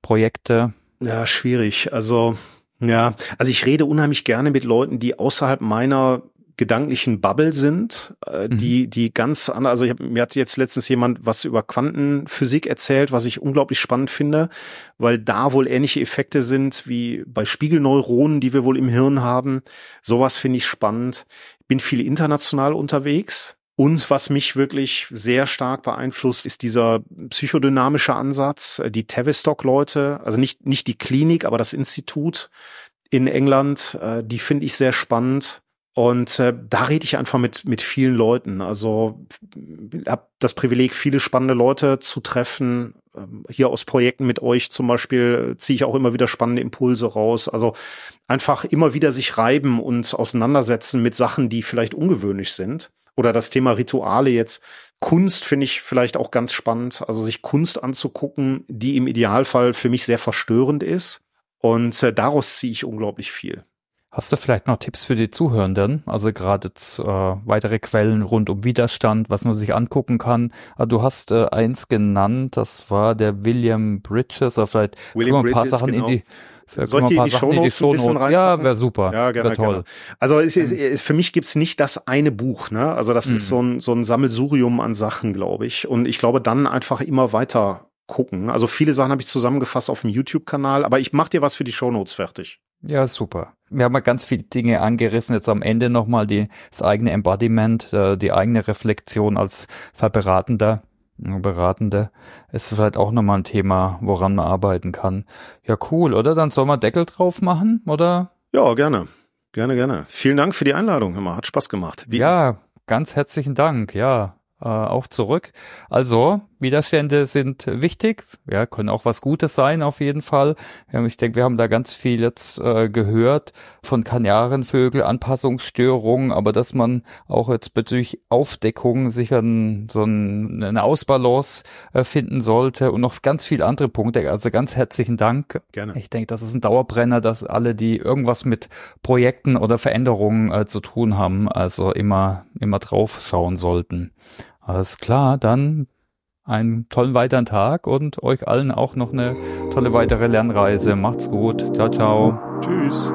Projekte? Ja, schwierig. Also, ja, also ich rede unheimlich gerne mit Leuten, die außerhalb meiner gedanklichen Bubble sind, äh, mhm. die die ganz andere, also ich hab, mir hat jetzt letztens jemand was über Quantenphysik erzählt, was ich unglaublich spannend finde, weil da wohl ähnliche Effekte sind wie bei Spiegelneuronen, die wir wohl im Hirn haben. Sowas finde ich spannend. Bin viel international unterwegs. Und was mich wirklich sehr stark beeinflusst, ist dieser psychodynamische Ansatz. Die Tavistock-Leute, also nicht, nicht die Klinik, aber das Institut in England, äh, die finde ich sehr spannend. Und äh, da rede ich einfach mit mit vielen Leuten. Also habe das Privileg, viele spannende Leute zu treffen. Ähm, hier aus Projekten mit euch zum Beispiel äh, ziehe ich auch immer wieder spannende Impulse raus. Also einfach immer wieder sich reiben und auseinandersetzen mit Sachen, die vielleicht ungewöhnlich sind. Oder das Thema Rituale jetzt. Kunst finde ich vielleicht auch ganz spannend. Also sich Kunst anzugucken, die im Idealfall für mich sehr verstörend ist. Und äh, daraus ziehe ich unglaublich viel. Hast du vielleicht noch Tipps für die Zuhörenden? Also gerade äh, weitere Quellen rund um Widerstand, was man sich angucken kann. Also du hast äh, eins genannt, das war der William Bridges. Also vielleicht William ein paar Bridges, Sachen genau. in die soll ich die, die Shownotes Show ein bisschen Ja, wäre super. Ja, gerne, wär toll. Gerne. Also es ist, es, für mich gibt's nicht das eine Buch, ne? Also das mhm. ist so ein, so ein Sammelsurium an Sachen, glaube ich. Und ich glaube, dann einfach immer weiter gucken. Also viele Sachen habe ich zusammengefasst auf dem YouTube-Kanal, aber ich mache dir was für die Shownotes fertig. Ja, super. Wir haben ja ganz viele Dinge angerissen. Jetzt am Ende nochmal die, das eigene Embodiment, äh, die eigene Reflexion als Verberatender, Beratende. Ist vielleicht auch nochmal ein Thema, woran man arbeiten kann. Ja, cool, oder? Dann soll man Deckel drauf machen, oder? Ja, gerne. Gerne, gerne. Vielen Dank für die Einladung. Immer. Hat Spaß gemacht. Wie ja, ganz herzlichen Dank. Ja, äh, auch zurück. Also, Widerstände sind wichtig, ja, können auch was Gutes sein auf jeden Fall. Ich denke, wir haben da ganz viel jetzt äh, gehört von Kanarenvögel, Anpassungsstörungen, aber dass man auch jetzt bezüglich Aufdeckung sicher ein, so ein, eine Ausbalance äh, finden sollte und noch ganz viele andere Punkte. Also ganz herzlichen Dank. Gerne. Ich denke, das ist ein Dauerbrenner, dass alle, die irgendwas mit Projekten oder Veränderungen äh, zu tun haben, also immer, immer drauf schauen sollten. Alles klar, dann einen tollen weiteren Tag und euch allen auch noch eine tolle weitere Lernreise. Macht's gut. Ciao, ciao. Tschüss.